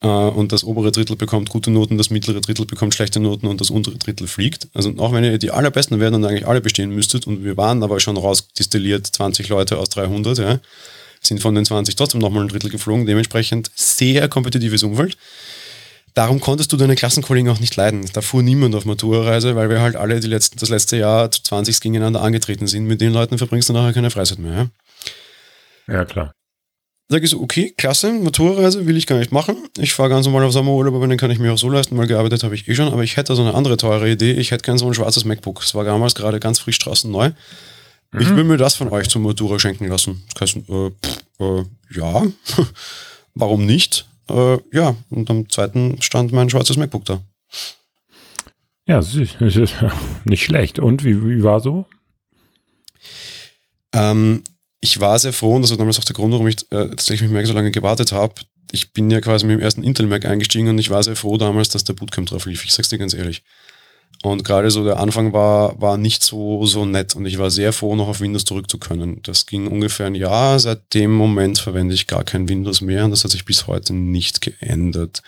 Äh, und das obere Drittel bekommt gute Noten, das mittlere Drittel bekommt schlechte Noten und das untere Drittel fliegt. Also auch wenn ihr die allerbesten werden und eigentlich alle bestehen müsstet und wir waren aber schon rausdistilliert 20 Leute aus 300, ja, sind von den 20 trotzdem nochmal ein Drittel geflogen, dementsprechend sehr kompetitives Umfeld. Darum konntest du deine Klassenkollegen auch nicht leiden. Da fuhr niemand auf Matura-Reise, weil wir halt alle die letzten, das letzte Jahr zu 20 gegeneinander angetreten sind. Mit den Leuten verbringst du nachher keine Freizeit mehr. Ja, ja klar. Sag ich so, okay, klasse, Matura-Reise will ich gar nicht machen. Ich fahre ganz normal auf Sommerurlaub, aber den kann ich mir auch so leisten, weil gearbeitet habe ich eh schon. Aber ich hätte so eine andere teure Idee. Ich hätte gern so ein schwarzes MacBook. Es war damals gerade ganz frisch draußen neu. Mhm. Ich will mir das von euch zum Matura schenken lassen. Das heißt, äh, pff, äh, ja, warum nicht? Äh, ja, und am zweiten stand mein schwarzes MacBook da. Ja, nicht schlecht. Und wie, wie war so? Ähm, ich war sehr froh und das war damals auch der Grund, warum ich äh, tatsächlich mit Mac so lange gewartet habe. Ich bin ja quasi mit dem ersten Intel Mac eingestiegen und ich war sehr froh damals, dass der Bootcamp drauf lief. Ich sag's dir ganz ehrlich. Und gerade so der Anfang war, war nicht so, so nett und ich war sehr froh, noch auf Windows zurück zu können. Das ging ungefähr ein Jahr. Seit dem Moment verwende ich gar kein Windows mehr und das hat sich bis heute nicht geändert.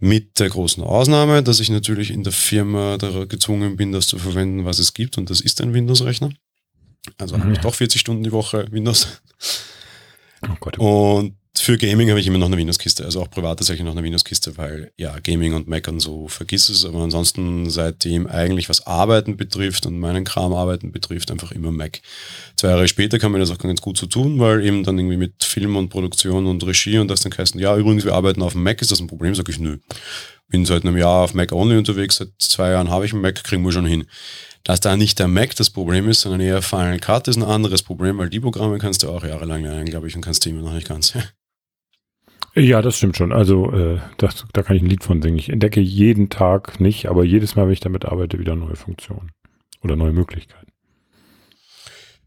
Mit der großen Ausnahme, dass ich natürlich in der Firma gezwungen bin, das zu verwenden, was es gibt und das ist ein Windows-Rechner. Also mhm. habe ich doch 40 Stunden die Woche Windows. Oh Gott. Und für Gaming habe ich immer noch eine Windows-Kiste, also auch privat tatsächlich noch eine Windows-Kiste, weil ja, Gaming und Mac und so vergiss es, aber ansonsten seitdem eigentlich was Arbeiten betrifft und meinen Kram Arbeiten betrifft, einfach immer Mac. Zwei Jahre später kann man das auch ganz gut so tun, weil eben dann irgendwie mit Film und Produktion und Regie und das dann heißt, ja, übrigens, wir arbeiten auf dem Mac, ist das ein Problem? Sag ich, nö. Bin seit einem Jahr auf Mac Only unterwegs, seit zwei Jahren habe ich einen Mac, kriegen wir schon hin. Dass da nicht der Mac das Problem ist, sondern eher Final Cut ist ein anderes Problem, weil die Programme kannst du auch jahrelang lernen, glaube ich, und kannst du immer noch nicht ganz. Ja, das stimmt schon. Also äh, das, da kann ich ein Lied von singen. Ich entdecke jeden Tag nicht, aber jedes Mal, wenn ich damit arbeite, wieder neue Funktionen oder neue Möglichkeiten.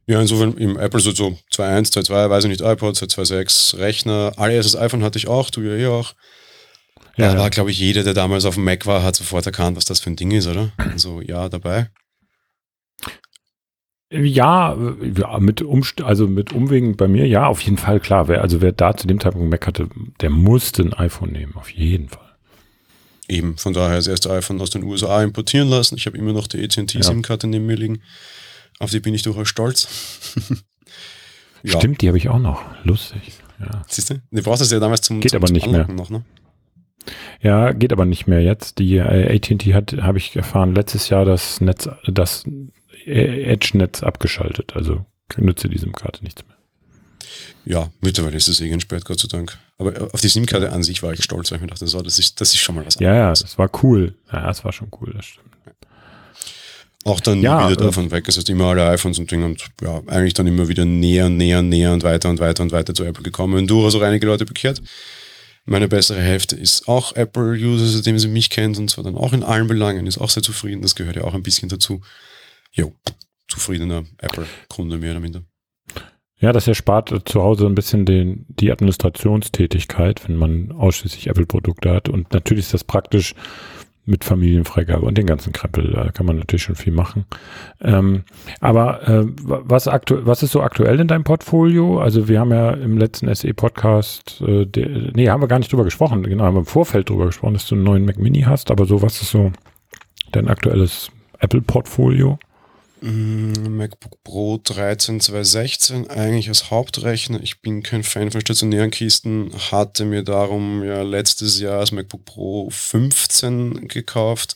Ja, insofern im Apple so, so 2.1, 2.2, weiß ich nicht, iPod, 2.6, Rechner, allererstes iPhone hatte ich auch, du ja eh auch. Ja, da war, glaube ich, jeder, der damals auf dem Mac war, hat sofort erkannt, was das für ein Ding ist, oder? Also ja, dabei. Ja, ja, mit Umst also mit Umwegen bei mir, ja, auf jeden Fall, klar. Wer, also wer da zu dem Zeitpunkt Mac hatte, der musste ein iPhone nehmen, auf jeden Fall. Eben, von daher das erste iPhone aus den USA importieren lassen. Ich habe immer noch die AT&T-SIM-Karte neben mir liegen. Auf die bin ich durchaus stolz. ja. Stimmt, die habe ich auch noch. Lustig. Ja. Siehst du? Du brauchst es ja damals zum Geht zum, aber nicht mehr. Noch, ne? Ja, geht aber nicht mehr jetzt. Die äh, AT&T hat, habe ich erfahren, letztes Jahr das Netz, das Edge-Netz abgeschaltet. Also nütze die SIM-Karte nichts mehr. Ja, mittlerweile ist es eh entsperrt, Gott sei Dank. Aber auf die SIM-Karte an sich war ich stolz, weil ich mir dachte, so, das, ist, das ist schon mal was anderes. Ja, ja, das war cool. Ja, das war schon cool, das stimmt. Auch dann ja, wieder äh, davon weg. Das heißt, immer alle iPhones und Dinge und ja, eigentlich dann immer wieder näher und näher und näher und weiter und weiter und weiter zu Apple gekommen. Und durchaus auch einige Leute bekehrt. Meine bessere Hälfte ist auch Apple-User, seitdem sie mich kennt und zwar dann auch in allen Belangen, ist auch sehr zufrieden. Das gehört ja auch ein bisschen dazu. Jo, zufriedener Apple-Kunde mehr oder minder. Ja, das erspart zu Hause ein bisschen den, die Administrationstätigkeit, wenn man ausschließlich Apple-Produkte hat. Und natürlich ist das praktisch mit Familienfreigabe und den ganzen Krempel. Da kann man natürlich schon viel machen. Ähm, aber äh, was, aktu was ist so aktuell in deinem Portfolio? Also wir haben ja im letzten SE-Podcast, äh, nee, haben wir gar nicht drüber gesprochen. Genau, haben wir im Vorfeld drüber gesprochen, dass du einen neuen Mac Mini hast. Aber so, was ist so dein aktuelles Apple-Portfolio? Mm, MacBook Pro 13 2016 eigentlich als Hauptrechner. Ich bin kein Fan von stationären Kisten, hatte mir darum ja letztes Jahr das MacBook Pro 15 gekauft.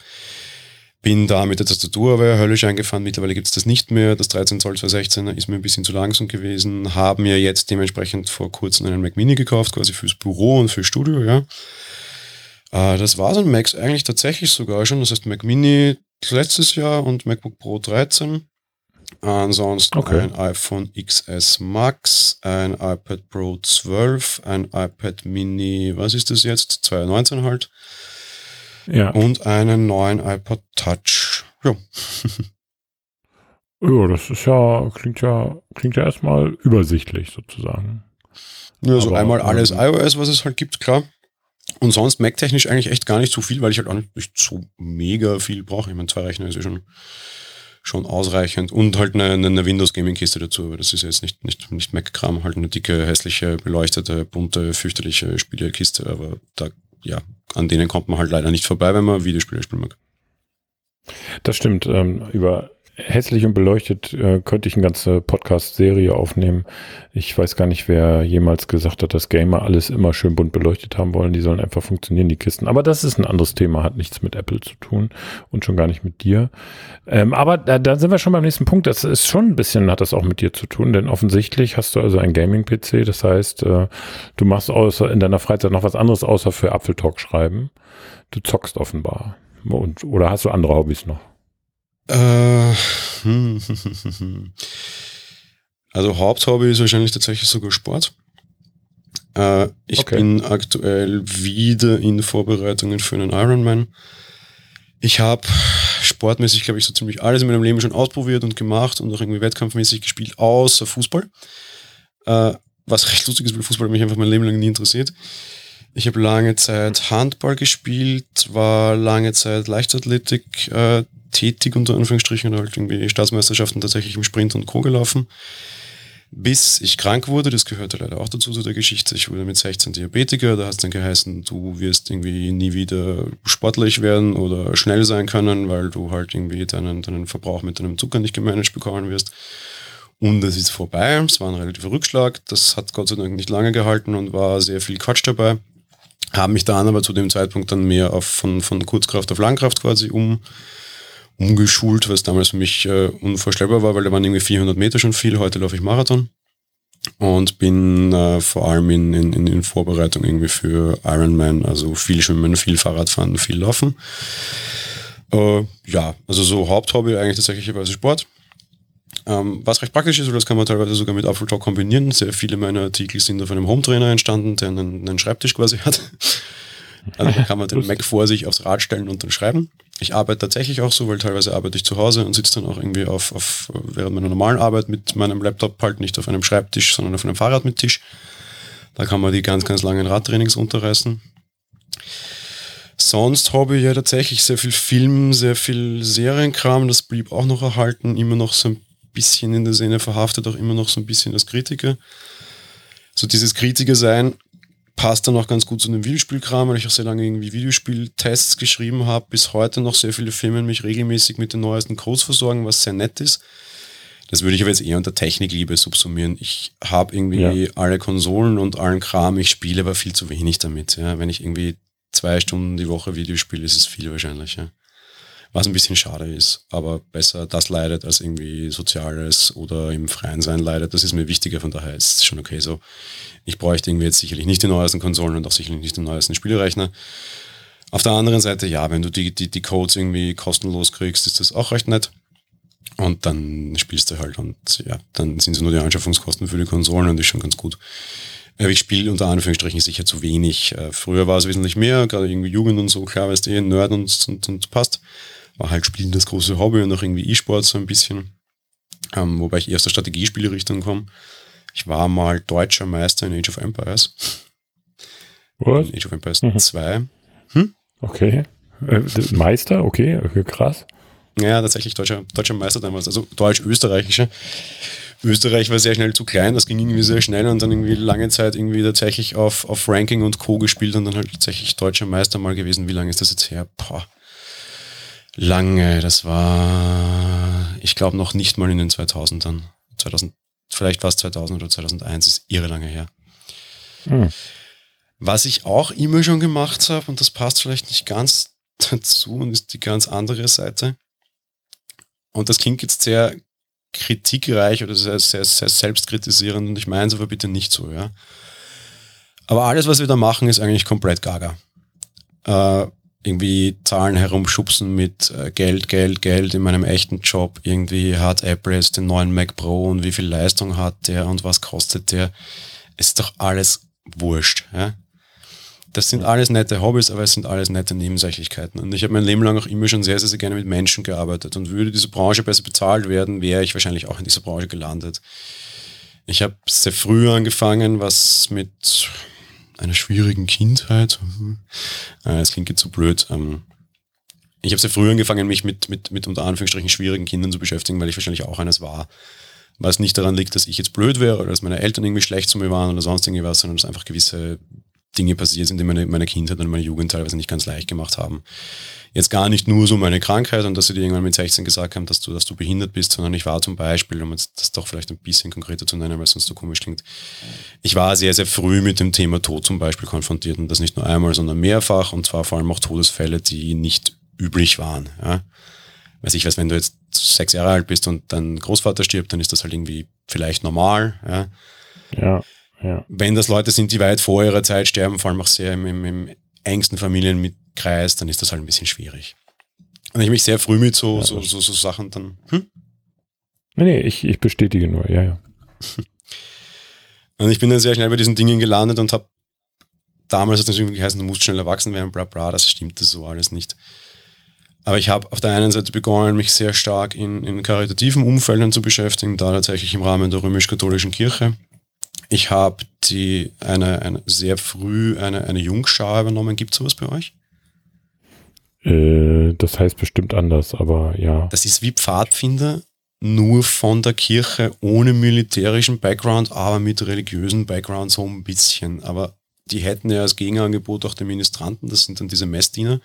Bin da mit der Tastatur aber höllisch eingefahren. Mittlerweile gibt es das nicht mehr. Das 13 Zoll 216 ist mir ein bisschen zu langsam gewesen. Haben mir jetzt dementsprechend vor kurzem einen Mac Mini gekauft, quasi fürs Büro und fürs Studio, ja. Äh, das war so ein Mac eigentlich tatsächlich sogar schon. Das heißt Mac Mini letztes Jahr und MacBook Pro 13. Ansonsten okay. ein iPhone XS Max, ein iPad Pro 12, ein iPad Mini, was ist das jetzt? 2019 halt. Ja. Und einen neuen iPod Touch. Ja. ja, das ist ja, klingt ja, klingt ja erstmal übersichtlich sozusagen. Ja, so Aber, einmal alles iOS, was es halt gibt, klar. Und sonst Mac-technisch eigentlich echt gar nicht so viel, weil ich halt auch nicht so mega viel brauche. Ich meine, zwei Rechner ist ja schon, schon ausreichend. Und halt eine, eine Windows-Gaming-Kiste dazu, aber das ist jetzt nicht, nicht, nicht Mac-Kram, halt eine dicke, hässliche, beleuchtete, bunte, fürchterliche Spielekiste. Aber da, ja, an denen kommt man halt leider nicht vorbei, wenn man Videospiele spielen mag. Das stimmt. Ähm, über hässlich und beleuchtet äh, könnte ich eine ganze Podcast-Serie aufnehmen. Ich weiß gar nicht, wer jemals gesagt hat, dass Gamer alles immer schön bunt beleuchtet haben wollen. Die sollen einfach funktionieren, die Kisten. Aber das ist ein anderes Thema, hat nichts mit Apple zu tun und schon gar nicht mit dir. Ähm, aber da, da sind wir schon beim nächsten Punkt. Das ist schon ein bisschen, hat das auch mit dir zu tun, denn offensichtlich hast du also ein Gaming-PC. Das heißt, äh, du machst außer in deiner Freizeit noch was anderes außer für Apfeltalk schreiben. Du zockst offenbar. Und, oder hast du andere Hobbys noch? Äh, also Haupthobby ist wahrscheinlich tatsächlich sogar Sport. Äh, ich okay. bin aktuell wieder in Vorbereitungen für einen Ironman. Ich habe sportmäßig, glaube ich, so ziemlich alles in meinem Leben schon ausprobiert und gemacht und auch irgendwie wettkampfmäßig gespielt, außer Fußball. Äh, was recht lustig ist, weil Fußball mich einfach mein Leben lang nie interessiert. Ich habe lange Zeit Handball gespielt, war lange Zeit Leichtathletik äh, tätig, unter Anführungsstrichen, und halt irgendwie Staatsmeisterschaften tatsächlich im Sprint und Co. gelaufen. Bis ich krank wurde, das gehörte leider auch dazu zu der Geschichte. Ich wurde mit 16 Diabetiker, da hat es dann geheißen, du wirst irgendwie nie wieder sportlich werden oder schnell sein können, weil du halt irgendwie deinen, deinen Verbrauch mit deinem Zucker nicht gemanagt bekommen wirst. Und es ist vorbei. Es war ein relativer Rückschlag. Das hat Gott sei Dank nicht lange gehalten und war sehr viel Quatsch dabei. Haben mich dann aber zu dem Zeitpunkt dann mehr auf, von, von Kurzkraft auf Langkraft quasi um, umgeschult, was damals für mich äh, unvorstellbar war, weil da waren irgendwie 400 Meter schon viel. Heute laufe ich Marathon und bin äh, vor allem in, in, in Vorbereitung irgendwie für Ironman, also viel Schwimmen, viel Fahrradfahren, viel Laufen. Äh, ja, also so Haupthobby eigentlich tatsächlich Sport. Ähm, was recht praktisch ist, weil das kann man teilweise sogar mit Apple Talk kombinieren. Sehr viele meiner Artikel sind auf einem Home-Trainer entstanden, der einen, einen Schreibtisch quasi hat. Also da kann man den Mac vor sich aufs Rad stellen und dann schreiben. Ich arbeite tatsächlich auch so, weil teilweise arbeite ich zu Hause und sitze dann auch irgendwie auf, auf während meiner normalen Arbeit mit meinem Laptop halt nicht auf einem Schreibtisch, sondern auf einem Fahrrad mit Tisch. Da kann man die ganz, ganz langen Radtrainings unterreißen. Sonst habe ich ja tatsächlich sehr viel Film, sehr viel Serienkram, das blieb auch noch erhalten, immer noch so ein bisschen in der Szene verhaftet, auch immer noch so ein bisschen als Kritiker. So dieses Kritiker sein passt dann auch ganz gut zu dem Videospielkram, weil ich auch sehr lange irgendwie Videospieltests geschrieben habe. Bis heute noch sehr viele Firmen mich regelmäßig mit den neuesten Codes versorgen, was sehr nett ist. Das würde ich aber jetzt eher unter Technikliebe subsumieren. Ich habe irgendwie ja. alle Konsolen und allen Kram, ich spiele aber viel zu wenig damit. Ja. Wenn ich irgendwie zwei Stunden die Woche Videospiele, ist es viel wahrscheinlich. Ja. Was ein bisschen schade ist, aber besser das leidet, als irgendwie Soziales oder im Freien sein leidet. Das ist mir wichtiger, von daher ist es schon okay so. Ich bräuchte irgendwie jetzt sicherlich nicht die neuesten Konsolen und auch sicherlich nicht den neuesten Spielerechner. Auf der anderen Seite, ja, wenn du die, die, die Codes irgendwie kostenlos kriegst, ist das auch recht nett. Und dann spielst du halt und ja, dann sind es nur die Anschaffungskosten für die Konsolen und ist schon ganz gut. Ich spiele unter Anführungsstrichen sicher zu wenig. Äh, früher war es wesentlich mehr, gerade irgendwie Jugend und so, klar, weißt du, eh, Nerd und, und, und passt war halt Spielen das große Hobby und auch irgendwie E-Sport so ein bisschen. Ähm, wobei ich eher aus der Strategiespielerichtung komme. Ich war mal deutscher Meister in Age of Empires. Was? In Age of Empires mhm. 2. Hm? Okay. Äh, Meister, okay, okay, krass. Ja, tatsächlich deutscher, deutscher Meister damals, also deutsch-österreichischer. Österreich war sehr schnell zu klein, das ging irgendwie sehr schnell und dann irgendwie lange Zeit irgendwie tatsächlich auf, auf Ranking und Co. gespielt und dann halt tatsächlich deutscher Meister mal gewesen. Wie lange ist das jetzt her? Boah. Lange, das war, ich glaube, noch nicht mal in den 2000ern. 2000, vielleicht war es 2000 oder 2001, ist irre lange her. Hm. Was ich auch immer schon gemacht habe, und das passt vielleicht nicht ganz dazu und ist die ganz andere Seite. Und das klingt jetzt sehr kritikreich oder sehr, sehr, sehr selbstkritisierend und ich meine es aber bitte nicht so, ja. Aber alles, was wir da machen, ist eigentlich komplett gaga. Äh, irgendwie Zahlen herumschubsen mit äh, Geld, Geld, Geld in meinem echten Job. Irgendwie hat Apple jetzt den neuen Mac Pro und wie viel Leistung hat der und was kostet der. Es ist doch alles wurscht. Ja? Das sind alles nette Hobbys, aber es sind alles nette Nebensächlichkeiten. Und ich habe mein Leben lang auch immer schon sehr, sehr, sehr gerne mit Menschen gearbeitet. Und würde diese Branche besser bezahlt werden, wäre ich wahrscheinlich auch in dieser Branche gelandet. Ich habe sehr früh angefangen, was mit einer schwierigen Kindheit. Mhm. Äh, das klingt jetzt so blöd. Ähm, ich habe sehr früh angefangen, mich mit, mit, mit unter Anführungsstrichen schwierigen Kindern zu beschäftigen, weil ich wahrscheinlich auch eines war. Was nicht daran liegt, dass ich jetzt blöd wäre oder dass meine Eltern irgendwie schlecht zu mir waren oder sonst irgendwie was, sondern dass einfach gewisse Dinge passiert sind, die meine, meine Kindheit und meine Jugend teilweise nicht ganz leicht gemacht haben. Jetzt gar nicht nur so meine Krankheit und dass sie dir irgendwann mit 16 gesagt haben, dass du, dass du behindert bist, sondern ich war zum Beispiel, um jetzt das doch vielleicht ein bisschen konkreter zu nennen, weil es sonst so komisch klingt, ich war sehr, sehr früh mit dem Thema Tod zum Beispiel konfrontiert und das nicht nur einmal, sondern mehrfach und zwar vor allem auch Todesfälle, die nicht üblich waren. Ja. Weiß ich weiß, wenn du jetzt sechs Jahre alt bist und dein Großvater stirbt, dann ist das halt irgendwie vielleicht normal. Ja. ja. Ja. Wenn das Leute sind, die weit vor ihrer Zeit sterben, vor allem auch sehr im, im, im engsten Familienkreis, dann ist das halt ein bisschen schwierig. Und ich mich sehr früh mit so, ja, so, so, so, Sachen dann. Hm? Nee, nee, ich, ich bestätige nur, ja, ja. Und ich bin dann sehr schnell bei diesen Dingen gelandet und habe damals hat es natürlich geheißen, du musst schnell erwachsen werden, bla bla, das stimmt das so alles nicht. Aber ich habe auf der einen Seite begonnen, mich sehr stark in, in karitativen Umfeldern zu beschäftigen, da tatsächlich im Rahmen der römisch-katholischen Kirche. Ich habe die eine, eine sehr früh eine, eine Jungschar übernommen. Gibt es sowas bei euch? Äh, das heißt bestimmt anders, aber ja. Das ist wie Pfadfinder, nur von der Kirche ohne militärischen Background, aber mit religiösen Background so ein bisschen. Aber die hätten ja als Gegenangebot auch den Ministranten, das sind dann diese Messdiener.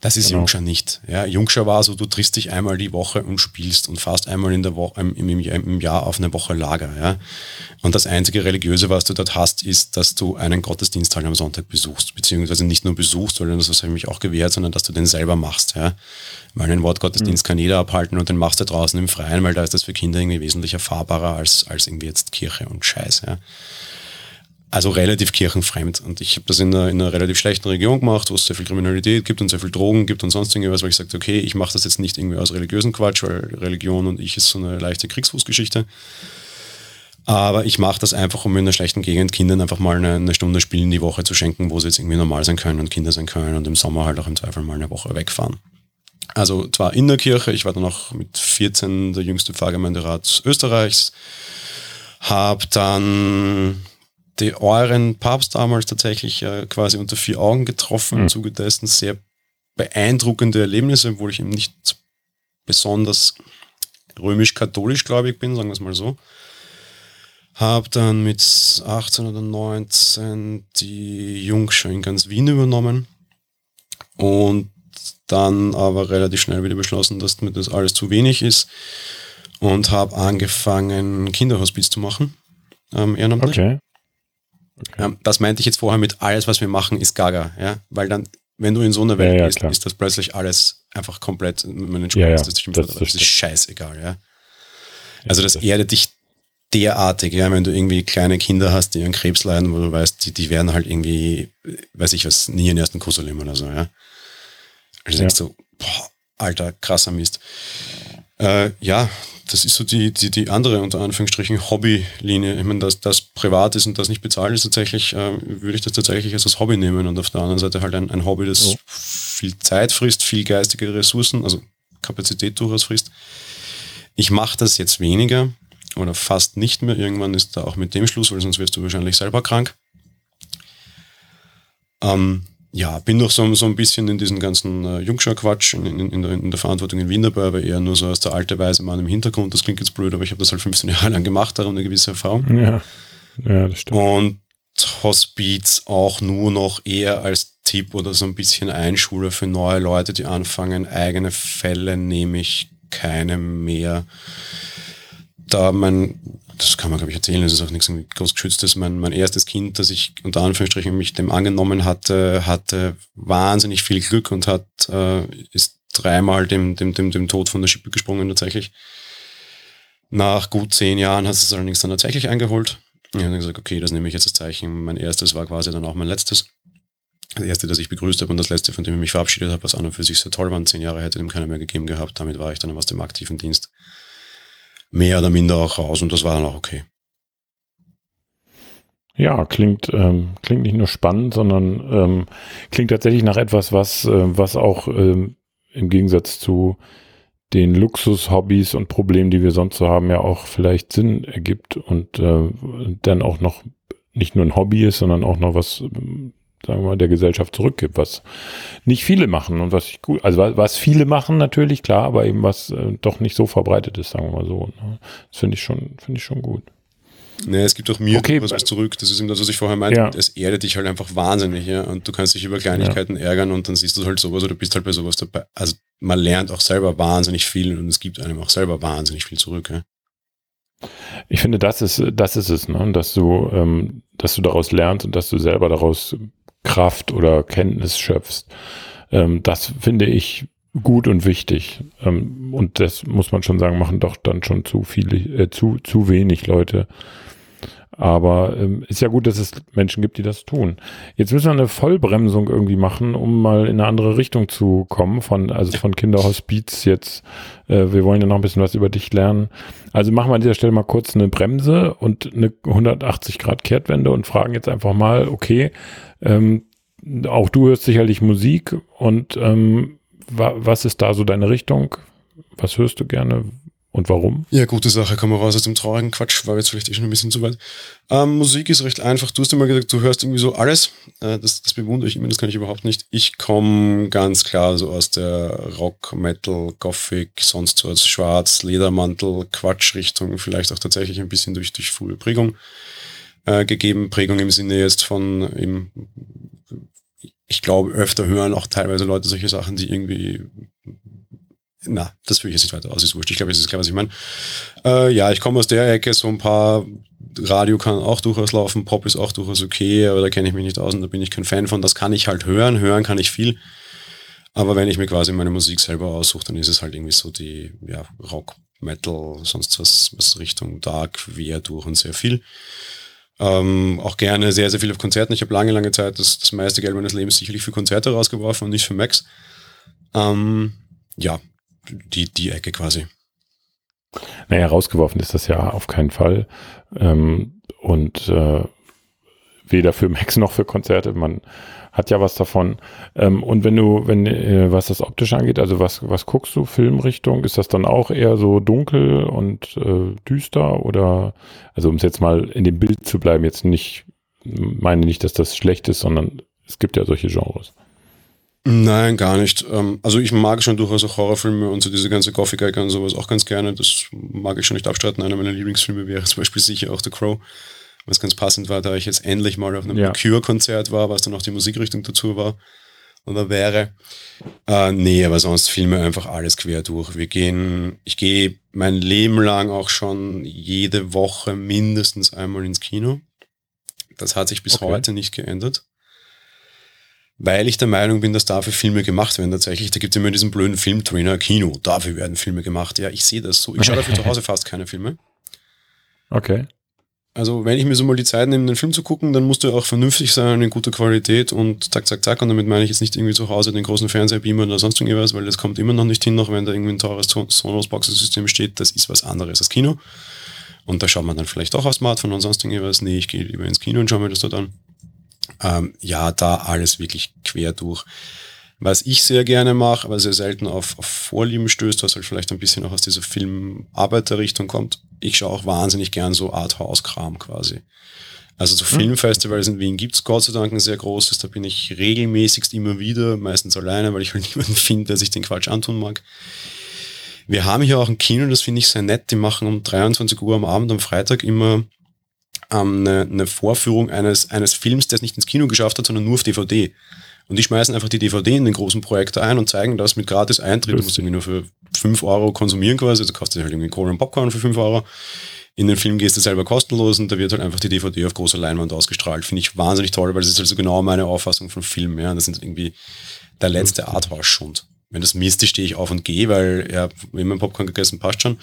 Das ist Genau. Jungscher nicht. Ja, Jungscher war so, du triffst dich einmal die Woche und spielst und fährst einmal in der Woche, im, im, im Jahr auf eine Woche Lager. Ja. Und das einzige Religiöse, was du dort hast, ist, dass du einen Gottesdienst halt am Sonntag besuchst. Beziehungsweise nicht nur besuchst, weil das habe ich mich auch gewährt, sondern dass du den selber machst. Ja. Weil einen Wortgottesdienst kann jeder abhalten und den machst du draußen im Freien, weil da ist das für Kinder irgendwie wesentlich erfahrbarer als, als irgendwie jetzt Kirche und Scheiß. Ja. Also relativ kirchenfremd. Und ich habe das in einer, in einer relativ schlechten Region gemacht, wo es sehr viel Kriminalität gibt und sehr viel Drogen gibt und sonst irgendwas, weil ich sagte, okay, ich mache das jetzt nicht irgendwie aus religiösen Quatsch, weil Religion und ich ist so eine leichte Kriegsfußgeschichte. Aber ich mache das einfach, um in einer schlechten Gegend Kindern einfach mal eine, eine Stunde Spielen die Woche zu schenken, wo sie jetzt irgendwie normal sein können und Kinder sein können und im Sommer halt auch im Zweifel mal eine Woche wegfahren. Also zwar in der Kirche, ich war dann auch mit 14 der jüngste Pfarrgemeinderat Österreichs, habe dann die euren Papst damals tatsächlich äh, quasi unter vier Augen getroffen, im Zuge dessen sehr beeindruckende Erlebnisse, obwohl ich eben nicht besonders römisch-katholisch, glaube ich, bin, sagen wir es mal so. Habe dann mit 18 oder 19 die Jungschau in ganz Wien übernommen und dann aber relativ schnell wieder beschlossen, dass mir das alles zu wenig ist und habe angefangen, Kinderhospiz zu machen, ähm, ehrenamtlich. Okay. Ähm, das meinte ich jetzt vorher mit alles, was wir machen, ist Gaga, ja, weil dann, wenn du in so einer Welt Ja, ja, bist, klar. ist das plötzlich alles einfach komplett, man Ja, ja, das, das, das- das, das ist scheißegal, ja. Also das erdet dich derartig, ja, wenn du irgendwie kleine Kinder hast, die an Krebs leiden, wo du weißt, die, die werden halt irgendwie, weiß ich was, nie ihren ersten Kuss erleben oder so, ja. Also Ja. denkst du, boah, alter, krasser Mist. Äh, ja, das ist so die, die, die andere, unter Anführungsstrichen, Hobbylinie. Ich meine, dass das privat ist und das nicht bezahlt ist, tatsächlich, äh, würde ich das tatsächlich als Hobby nehmen und auf der anderen Seite halt ein, ein Hobby, das Ja. viel Zeit frisst, viel geistige Ressourcen, also Kapazität durchaus frisst. Ich mache das jetzt weniger oder fast nicht mehr. Irgendwann ist da auch mit dem Schluss, weil sonst wirst du wahrscheinlich selber krank. Ähm, ja, bin noch so, so ein bisschen in diesen ganzen äh, Jungschau-Quatsch in, in, in, der, in der Verantwortung in Wien dabei, aber eher nur so aus der alte Weise Mann im Hintergrund. Das klingt jetzt blöd, aber ich habe das halt 15 Jahre lang gemacht, darum eine gewisse Erfahrung. Ja. Ja, das stimmt. Und Hospiz auch nur noch eher als Tipp oder so ein bisschen Einschule für neue Leute, die anfangen. Eigene Fälle nehme ich keine mehr. Da mein, das kann man glaube ich erzählen, das ist auch nichts groß geschütztes. Mein, mein erstes Kind, das ich unter Anführungsstrichen mich dem angenommen hatte, hatte wahnsinnig viel Glück und hat, äh, ist dreimal dem, dem, dem, dem Tod von der Schippe gesprungen tatsächlich. Nach gut zehn Jahren hat es allerdings dann tatsächlich eingeholt. Ich habe gesagt, okay, das nehme ich jetzt als Zeichen. Mein erstes war quasi dann auch mein letztes. Das erste, das ich begrüßt habe und das letzte, von dem ich mich verabschiedet habe, was an und für sich sehr toll war. Zehn Jahre hätte dem keiner mehr gegeben gehabt. Damit war ich dann aus dem aktiven Dienst mehr oder minder auch raus und das war dann auch okay. Ja, klingt, ähm, klingt nicht nur spannend, sondern ähm, klingt tatsächlich nach etwas, was, äh, was auch ähm, im Gegensatz zu den Luxus-Hobbys und Problemen, die wir sonst so haben, ja auch vielleicht Sinn ergibt und äh, dann auch noch nicht nur ein Hobby ist, sondern auch noch was, ähm, sagen wir mal, der Gesellschaft zurückgibt, was nicht viele machen und was ich gut, also was, viele machen natürlich, klar, aber eben was äh, doch nicht so verbreitet ist, sagen wir mal so. Ne? Das finde ich schon, finde ich schon gut. Nee, es gibt auch mir Okay, was, was zurück. Das ist eben das, was ich vorher meinte. Ja. Es erdet dich halt einfach wahnsinnig, ja. Und du kannst dich über Kleinigkeiten ärgern und dann siehst du halt sowas oder bist halt bei sowas dabei. Also man lernt auch selber wahnsinnig viel und es gibt einem auch selber wahnsinnig viel zurück, ja. Ich finde, das ist, das ist es, ne? dass du, ähm, dass du daraus lernst und dass du selber daraus Kraft oder Kenntnis schöpfst. Ähm, das finde ich gut und wichtig. Ähm, und das muss man schon sagen, machen doch dann schon zu viele, äh, zu, zu wenig Leute. Aber ähm, ist ja gut, dass es Menschen gibt, die das tun. Jetzt müssen wir eine Vollbremsung irgendwie machen, um mal in eine andere Richtung zu kommen, von, also von Kinderhospiz jetzt. Äh, wir wollen ja noch ein bisschen was über dich lernen. Also machen wir an dieser Stelle mal kurz eine Bremse und eine 180 Grad Kehrtwende und fragen jetzt einfach mal, okay, ähm, auch du hörst sicherlich Musik und ähm, wa was ist da so deine Richtung? Was hörst du gerne und warum? Ja, gute Sache, komm mal raus aus dem traurigen Quatsch, war jetzt vielleicht eh schon ein bisschen zu weit. Ähm, Musik ist recht einfach. Du hast immer gesagt, du hörst irgendwie so alles. Äh, das, das bewundere ich immer, das kann ich überhaupt nicht. Ich komme ganz klar so aus der Rock, Metal, Gothic, sonst was, Schwarz, Ledermantel, Quatsch-Richtung, vielleicht auch tatsächlich ein bisschen durch, durch frühe Prägung äh, gegeben. Prägung im Sinne jetzt von im ich glaube, öfter hören auch teilweise Leute solche Sachen, die irgendwie na, das führe ich jetzt nicht weiter aus, ist wurscht. Ich glaube, es ist klar, was ich meine. Äh, ja, ich komme aus der Ecke, so ein paar Radio kann auch durchaus laufen, Pop ist auch durchaus okay, aber da kenne ich mich nicht aus und da bin ich kein Fan von. Das kann ich halt hören, hören kann ich viel. Aber wenn ich mir quasi meine Musik selber aussuche, dann ist es halt irgendwie so die ja, Rock, Metal, sonst was, was Richtung Dark, quer durch und sehr viel. Ähm, auch gerne sehr, sehr viel auf Konzerten. Ich habe lange, lange Zeit das, das meiste Geld meines Lebens sicherlich für Konzerte rausgeworfen und nicht für Max. Ähm, ja, die, die Ecke quasi. Naja, rausgeworfen ist das ja auf keinen Fall. Ähm, und äh, weder für Max noch für Konzerte. Man hat ja was davon. Ähm, und wenn du, wenn, äh, was das optisch angeht, also was, was guckst du, Filmrichtung? Ist das dann auch eher so dunkel und äh, düster? Oder, also um es jetzt mal in dem Bild zu bleiben, jetzt nicht, meine nicht, dass das schlecht ist, sondern es gibt ja solche Genres. Nein, gar nicht. Ähm, also ich mag schon durchaus auch Horrorfilme und so diese ganze Gothic-Ecke und sowas auch ganz gerne. Das mag ich schon nicht abstreiten. Einer meiner Lieblingsfilme wäre zum Beispiel sicher auch The Crow was ganz passend war, da ich jetzt endlich mal auf einem ja. Cure-Konzert war, was dann auch die Musikrichtung dazu war oder wäre. Äh, nee, aber sonst filme einfach alles quer durch. Wir gehen, ich gehe mein Leben lang auch schon jede Woche mindestens einmal ins Kino. Das hat sich bis okay. heute nicht geändert. Weil ich der Meinung bin, dass dafür Filme gemacht werden. Tatsächlich, da gibt es immer diesen blöden Filmtrainer, Kino, dafür werden Filme gemacht. Ja, ich sehe das so. Ich schaue dafür zu Hause fast keine Filme. Okay. Also wenn ich mir so mal die Zeit nehme, den Film zu gucken, dann musst du auch vernünftig sein, in guter Qualität und zack, zack, zack. Und damit meine ich jetzt nicht irgendwie zu Hause den großen Fernseher beamen oder sonst irgendwas, weil das kommt immer noch nicht hin, noch wenn da irgendwie ein teures Sonos-Boxensystem steht. Das ist was anderes als Kino. Und da schaut man dann vielleicht auch aufs Smartphone und sonst irgendwas. Nee, ich gehe lieber ins Kino und schaue mir das dort an. Ähm, ja, da alles wirklich quer durch. Was ich sehr gerne mache, aber sehr selten auf, auf Vorlieben stößt, was halt vielleicht ein bisschen auch aus dieser Filmarbeiterrichtung kommt. Ich schaue auch wahnsinnig gern so Arthouse-Kram quasi. Also so mhm. Filmfestivals in Wien gibt's Gott sei Dank ein sehr großes, da bin ich regelmäßigst immer wieder, meistens alleine, weil ich halt niemanden finde, der sich den Quatsch antun mag. Wir haben hier auch ein Kino, das finde ich sehr nett, die machen um 23 Uhr am Abend am Freitag immer ähm, eine, eine Vorführung eines, eines Films, der es nicht ins Kino geschafft hat, sondern nur auf DVD. Und die schmeißen einfach die DVD in den großen Projektor ein und zeigen das mit gratis Eintritt. Du musst irgendwie nur für 5 Euro konsumieren quasi. Also kostet halt irgendwie Cola und Popcorn für 5 Euro. In den Film gehst du selber kostenlos und da wird halt einfach die DVD auf großer Leinwand ausgestrahlt. Finde ich wahnsinnig toll, weil das ist also genau meine Auffassung von Film. Ja, das sind irgendwie der letzte Arthouse-Schund. Wenn das Mist ist, stehe ich auf und gehe, weil ja, wenn man Popcorn gegessen, passt schon.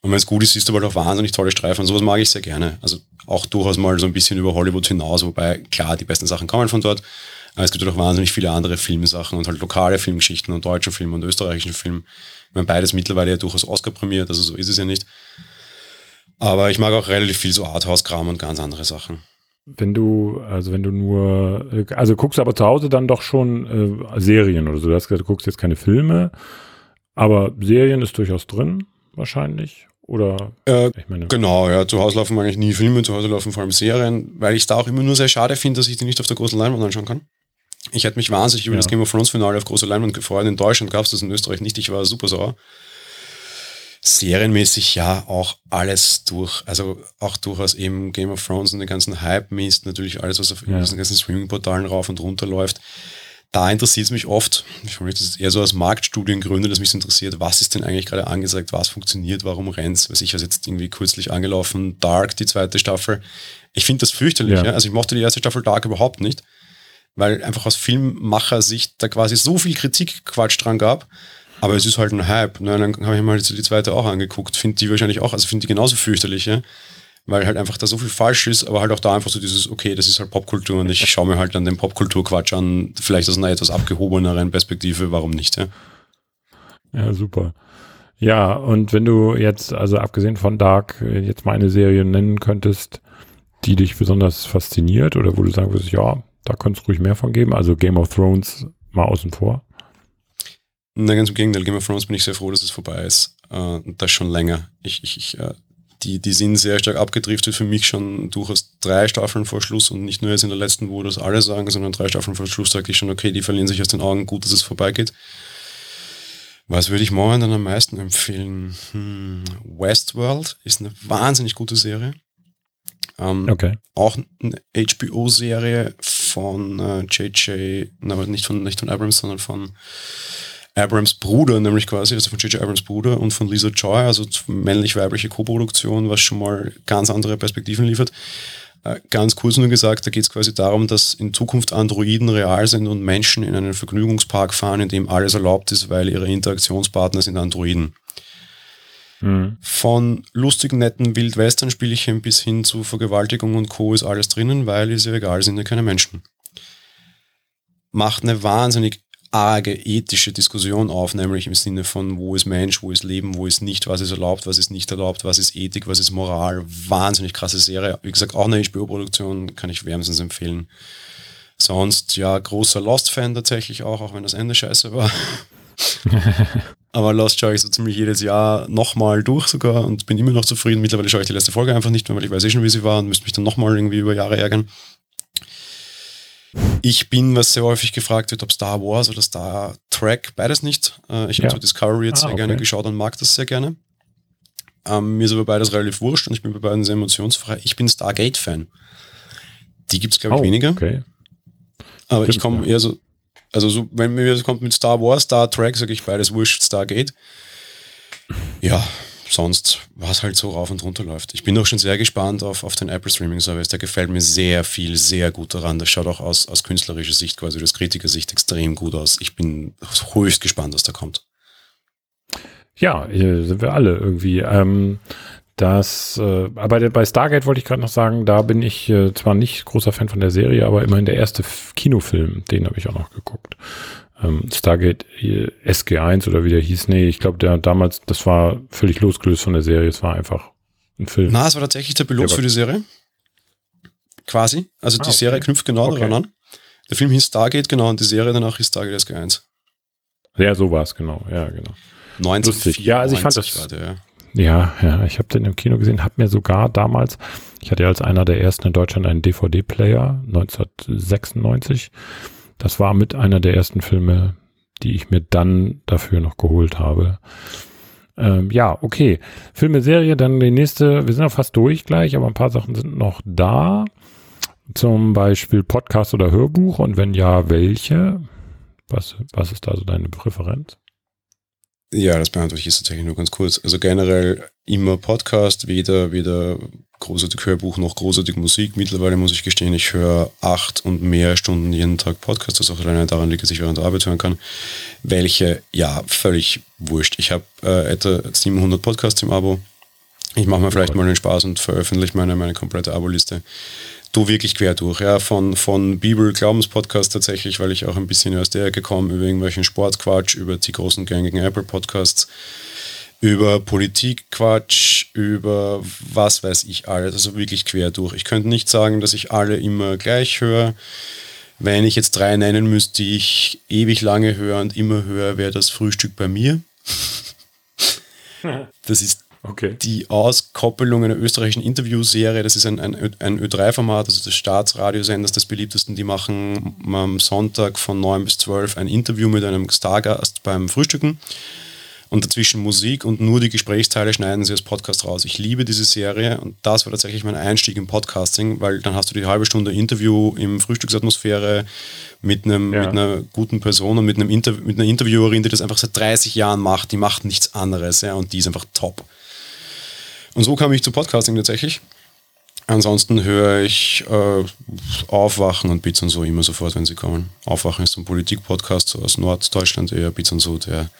Und wenn es gut ist, siehst du aber halt auch wahnsinnig tolle Streifen. Und sowas mag ich sehr gerne. Also auch durchaus mal so ein bisschen über Hollywood hinaus, wobei klar, die besten Sachen kommen von dort. Aber es gibt auch wahnsinnig viele andere Filmsachen und halt lokale Filmgeschichten und deutsche Filme und österreichischen Film. Ich meine, beides mittlerweile ja durchaus Oscar prämiert, also so ist es ja nicht. Aber ich mag auch relativ viel so Arthouse-Kram und ganz andere Sachen. Wenn du, also wenn du nur, also guckst aber zu Hause dann doch schon äh, Serien oder so. Du hast gesagt, du guckst jetzt keine Filme, aber Serien ist durchaus drin, wahrscheinlich. Oder äh, ich meine. Genau, ja. Zu Hause laufen eigentlich nie Filme, zu Hause laufen vor allem Serien, weil ich es da auch immer nur sehr schade finde, dass ich die nicht auf der großen Leinwand anschauen kann. Ich hätte mich wahnsinnig über ja. das Game of Thrones Finale auf großer Leinwand gefreut. In Deutschland gab es das in Österreich nicht. Ich war super sauer. Serienmäßig ja auch alles durch, also auch durchaus eben Game of Thrones und den ganzen Hype-Mist, natürlich alles, was auf ja. diesen ganzen Streaming-Portalen rauf und runter läuft. Da interessiert es mich oft, ich meine, das ist eher so aus Marktstudiengründen, dass mich interessiert, was ist denn eigentlich gerade angesagt, was funktioniert, warum rennt's, weiß ich, was jetzt irgendwie kürzlich angelaufen, Dark, die zweite Staffel. Ich finde das fürchterlich, ja. ja. also ich mochte die erste Staffel Dark überhaupt nicht weil einfach aus Filmmacher-Sicht da quasi so viel Kritikquatsch dran gab. Aber es ist halt ein Hype. Ne? Dann habe ich mal die zweite auch angeguckt. Finde die wahrscheinlich auch, also finde die genauso fürchterlich, ja? weil halt einfach da so viel falsch ist, aber halt auch da einfach so dieses, okay, das ist halt Popkultur und ich schaue mir halt dann den Popkulturquatsch an, vielleicht aus einer etwas abgehobeneren Perspektive, warum nicht, ja? Ja, super. Ja, und wenn du jetzt, also abgesehen von Dark, jetzt mal eine Serie nennen könntest, die dich besonders fasziniert oder wo du sagen würdest, ja, da könnte es ruhig mehr von geben. Also Game of Thrones mal außen vor. Na, ganz im Gegenteil. Game of Thrones bin ich sehr froh, dass es vorbei ist. Äh, das schon länger. Ich, ich, ich, äh, die, die sind sehr stark abgedriftet für mich schon durchaus drei Staffeln vor Schluss und nicht nur jetzt in der letzten, wo das alle sagen, sondern drei Staffeln vor Schluss sage ich schon, okay, die verlieren sich aus den Augen, gut, dass es vorbeigeht. Was würde ich momentan am meisten empfehlen? Hm, Westworld ist eine wahnsinnig gute Serie. Ähm, okay. Auch eine HBO-Serie von äh, JJ, aber nicht von, nicht von Abrams, sondern von Abrams Bruder, nämlich quasi, also von J.J. Abrams Bruder und von Lisa Joy, also männlich-weibliche Koproduktion, was schon mal ganz andere Perspektiven liefert. Äh, ganz kurz nur gesagt, da geht es quasi darum, dass in Zukunft Androiden real sind und Menschen in einen Vergnügungspark fahren, in dem alles erlaubt ist, weil ihre Interaktionspartner sind Androiden. Mhm. Von lustigen, netten Wildwestern-Spielchen bis hin zu Vergewaltigung und Co. ist alles drinnen, weil ist ja egal, sind ja keine Menschen. Macht eine wahnsinnig arge ethische Diskussion auf, nämlich im Sinne von, wo ist Mensch, wo ist Leben, wo ist nicht, was ist erlaubt, was ist nicht erlaubt, was ist Ethik, was ist Moral. Wahnsinnig krasse Serie. Wie gesagt, auch eine HBO-Produktion kann ich wärmstens empfehlen. Sonst, ja, großer Lost-Fan tatsächlich auch, auch wenn das Ende scheiße war. Aber Lost schaue ich so ziemlich jedes Jahr nochmal durch sogar und bin immer noch zufrieden. Mittlerweile schaue ich die letzte Folge einfach nicht mehr, weil ich weiß eh schon, wie sie war und müsste mich dann nochmal irgendwie über Jahre ärgern. Ich bin, was sehr häufig gefragt wird, ob Star Wars oder Star Trek, beides nicht. Äh, ich habe ja. so Discovery jetzt ah, sehr okay. gerne geschaut und mag das sehr gerne. Ähm, mir ist aber beides relativ wurscht und ich bin bei beiden sehr emotionsfrei. Ich bin Stargate-Fan. Die gibt es, glaube ich, oh, weniger. Okay. Aber Stimmt, ich komme ja. eher so, also so, wenn mir kommt mit Star Wars, Star Trek, sage ich beides wurscht, Stargate. Ja, sonst, was halt so rauf und runter läuft. Ich bin auch schon sehr gespannt auf, auf den Apple Streaming Service. Der gefällt mir sehr viel, sehr gut daran. Das schaut auch aus, aus künstlerischer Sicht, quasi aus Kritikersicht extrem gut aus. Ich bin höchst gespannt, was da kommt. Ja, sind wir alle irgendwie. Ähm, das, äh, aber bei Stargate wollte ich gerade noch sagen, da bin ich äh, zwar nicht großer Fan von der Serie, aber immerhin der erste Kinofilm, den habe ich auch noch geguckt ähm, Stargate äh, SG1 oder wie der hieß. Nee, ich glaube, der damals, das war völlig losgelöst von der Serie. Es war einfach ein Film. Na, es war tatsächlich der Pilot für die Serie. Quasi. Also ah, die okay. Serie knüpft genau okay. daran an. Der Film hieß Stargate, genau, und die Serie danach hieß Stargate SG1. Ja, so war es, genau. Ja, genau. 1994 Ja, also ich fand das. Der, ja. Ja, ja, ich habe den im Kino gesehen, habe mir sogar damals, ich hatte ja als einer der ersten in Deutschland einen DVD-Player, 1996 das war mit einer der ersten Filme, die ich mir dann dafür noch geholt habe. Ähm, ja, okay. Filme, Serie, dann die nächste. Wir sind ja fast durch gleich, aber ein paar Sachen sind noch da. Zum Beispiel Podcast oder Hörbuch und wenn ja, welche? Was, was ist da so deine Präferenz? Ja, das beantworte ich jetzt tatsächlich nur ganz kurz. Also generell immer Podcast, weder, weder großartig Hörbuch noch großartig Musik. Mittlerweile muss ich gestehen, ich höre acht und mehr Stunden jeden Tag Podcast, was auch alleine daran liegt, dass ich während der Arbeit hören kann. Welche, ja, völlig wurscht. Ich habe äh, etwa 700 Podcasts im Abo. Ich mache mir vielleicht mal den Spaß und veröffentliche meine, meine komplette Abo-Liste du wirklich quer durch, ja, von, von Bibel-Glaubenspodcast tatsächlich, weil ich auch ein bisschen aus der Ecke komme, über irgendwelchen Sportquatsch, über die großen gängigen Apple-Podcasts, über Politikquatsch, über was weiß ich alles, also wirklich quer durch. Ich könnte nicht sagen, dass ich alle immer gleich höre. Wenn ich jetzt drei nennen müsste, die ich ewig lange höre und immer höre, wäre das Frühstück bei mir. Das ist Okay. Die Auskoppelung einer österreichischen Interviewserie, das ist ein, ein, ein Ö3-Format, also des Staatsradiosenders des beliebtesten, die machen am Sonntag von 9 bis 12 ein Interview mit einem Stargast beim Frühstücken und dazwischen Musik und nur die Gesprächsteile schneiden sie als Podcast raus. Ich liebe diese Serie und das war tatsächlich mein Einstieg im Podcasting, weil dann hast du die halbe Stunde Interview im Frühstücksatmosphäre mit, einem, ja. mit einer guten Person und mit, einem Inter mit einer Interviewerin, die das einfach seit 30 Jahren macht. Die macht nichts anderes ja, und die ist einfach top. Und so kam ich zu Podcasting tatsächlich. Ansonsten höre ich äh, Aufwachen und Bits und so immer sofort, wenn sie kommen. Aufwachen ist ein Politik-Podcast aus Norddeutschland, eher Bits und so, der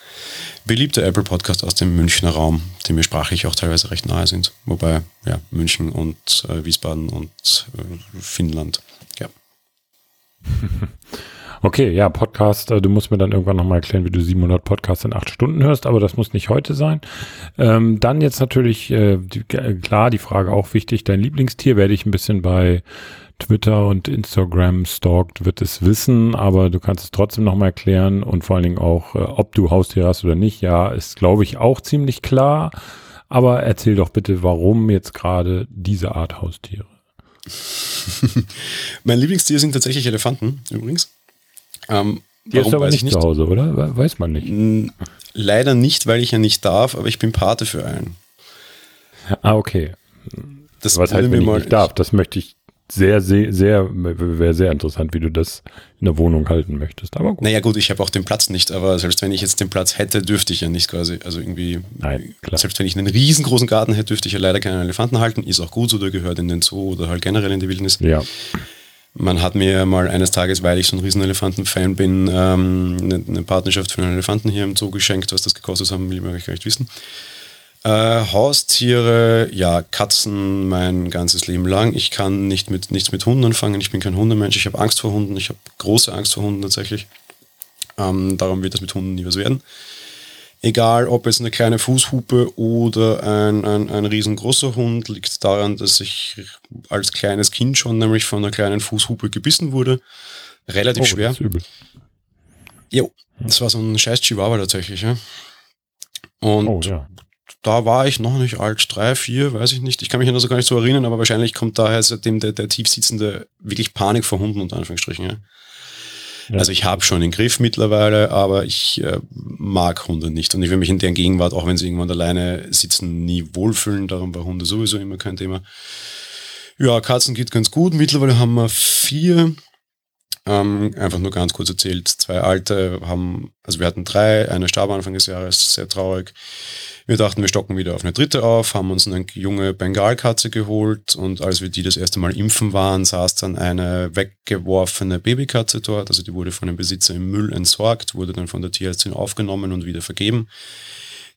beliebte Apple-Podcast aus dem Münchner Raum, die mir sprachlich auch teilweise recht nahe sind. Wobei, ja, München und äh, Wiesbaden und äh, Finnland, ja. Okay, ja, Podcast, äh, du musst mir dann irgendwann nochmal erklären, wie du 700 Podcasts in acht Stunden hörst, aber das muss nicht heute sein. Ähm, dann jetzt natürlich, äh, die, klar, die Frage auch wichtig, dein Lieblingstier werde ich ein bisschen bei Twitter und Instagram stalkt, wird es wissen, aber du kannst es trotzdem nochmal erklären und vor allen Dingen auch, äh, ob du Haustiere hast oder nicht. Ja, ist, glaube ich, auch ziemlich klar. Aber erzähl doch bitte, warum jetzt gerade diese Art Haustiere? mein Lieblingstier sind tatsächlich Elefanten, übrigens. Ähm, Die ist aber nicht, nicht, zu Hause, oder? Weiß man nicht. Leider nicht, weil ich ja nicht darf, aber ich bin Pate für einen. Ah, okay. Das Was heißt, wenn ich nicht darf? Das möchte ich sehr, sehr, sehr, wäre sehr interessant, wie du das in der Wohnung halten möchtest. Aber gut. Naja, gut, ich habe auch den Platz nicht, aber selbst wenn ich jetzt den Platz hätte, dürfte ich ja nicht quasi, also irgendwie, Nein, klar. selbst wenn ich einen riesengroßen Garten hätte, dürfte ich ja leider keinen Elefanten halten. Ist auch gut so, der gehört in den Zoo oder halt generell in die Wildnis. Ja. Man hat mir mal eines Tages, weil ich so ein Riesenelefanten-Fan bin, ähm, eine, eine, Partnerschaft für einen Elefanten hier im Zoo geschenkt. Was das gekostet hat, will ich mir gar nicht wissen. Äh, Haustiere, ja, Katzen mein ganzes Leben lang. Ich kann nicht mit, nichts mit Hunden anfangen. Ich bin kein Hundemensch. Ich habe Angst vor Hunden. Ich habe große Angst vor Hunden tatsächlich. Ähm, darum wird das mit Hunden nie was werden. Egal, ob jetzt eine kleine Fußhupe oder ein, ein, ein riesengroßer Hund, liegt daran, dass ich als kleines Kind schon nämlich von einer kleinen Fußhupe gebissen wurde. Relativ oh, schwer. Das übel. Jo, das war so ein scheiß Chihuahua tatsächlich. Ja. Und oh, ja da war ich noch nicht alt, drei, vier, weiß ich nicht. Ich kann mich also gar nicht so erinnern, aber wahrscheinlich kommt daher seitdem der, der tiefsitzende wirklich Panik vor Hunden unter Anführungsstrichen. Ja. Also ich habe schon den Griff mittlerweile, aber ich äh, mag Hunde nicht. Und ich will mich in deren Gegenwart, auch wenn sie irgendwann alleine sitzen, nie wohlfühlen. Darum war Hunde sowieso immer kein Thema. Ja, Katzen geht ganz gut. Mittlerweile haben wir vier. Ähm, einfach nur ganz kurz erzählt. Zwei alte haben, also wir hatten drei, eine starb Anfang des Jahres, sehr traurig. Wir dachten, wir stocken wieder auf eine dritte auf, haben uns eine junge Bengalkatze geholt und als wir die das erste Mal impfen waren, saß dann eine weggeworfene Babykatze dort. Also die wurde von dem Besitzer im Müll entsorgt, wurde dann von der Tierärztin aufgenommen und wieder vergeben.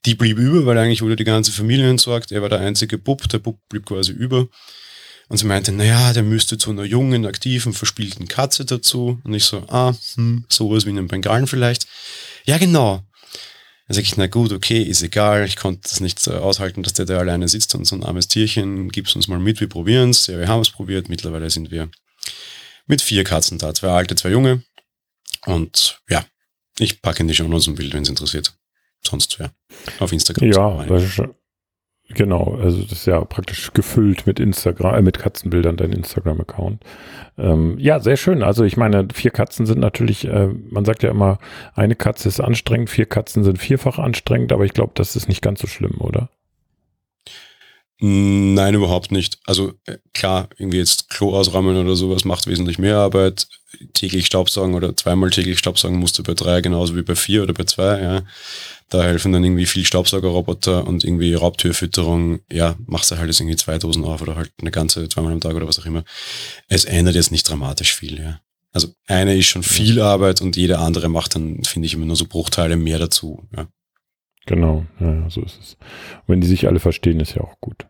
Die blieb über, weil eigentlich wurde die ganze Familie entsorgt. Er war der einzige Bub, der Bub blieb quasi über. Und sie meinte, naja, der müsste zu einer jungen, aktiven, verspielten Katze dazu. Und ich so, ah, hm, sowas wie einen Bengalen vielleicht. Ja, genau. Dann sage ich, na gut, okay, ist egal, ich konnte das nicht aushalten, dass der da alleine sitzt und so ein armes Tierchen, gib's uns mal mit, wir probieren es. Ja, wir haben es probiert, mittlerweile sind wir mit vier Katzen da, zwei alte, zwei junge. Und ja, ich packe in die Show Notes ein Bild, wenn es interessiert. Sonst, ja, auf Instagram. Ja, Genau, also das ist ja praktisch gefüllt mit Instagram, äh, mit Katzenbildern dein Instagram-Account. Ähm, ja, sehr schön. Also ich meine, vier Katzen sind natürlich, äh, man sagt ja immer, eine Katze ist anstrengend, vier Katzen sind vierfach anstrengend, aber ich glaube, das ist nicht ganz so schlimm, oder? Nein, überhaupt nicht. Also äh, klar, irgendwie jetzt Klo ausrammeln oder sowas macht wesentlich mehr Arbeit. Täglich Staubsaugen oder zweimal täglich Staubsaugen musst du bei drei genauso wie bei vier oder bei zwei, ja. Da helfen dann irgendwie viel Staubsaugerroboter und irgendwie Raubtürfütterung. Ja, machst du halt jetzt irgendwie zwei Dosen auf oder halt eine ganze zweimal am Tag oder was auch immer. Es ändert jetzt nicht dramatisch viel, ja. Also eine ist schon viel Arbeit und jede andere macht dann, finde ich, immer nur so Bruchteile mehr dazu, ja. Genau, ja, so ist es. Und wenn die sich alle verstehen, ist ja auch gut.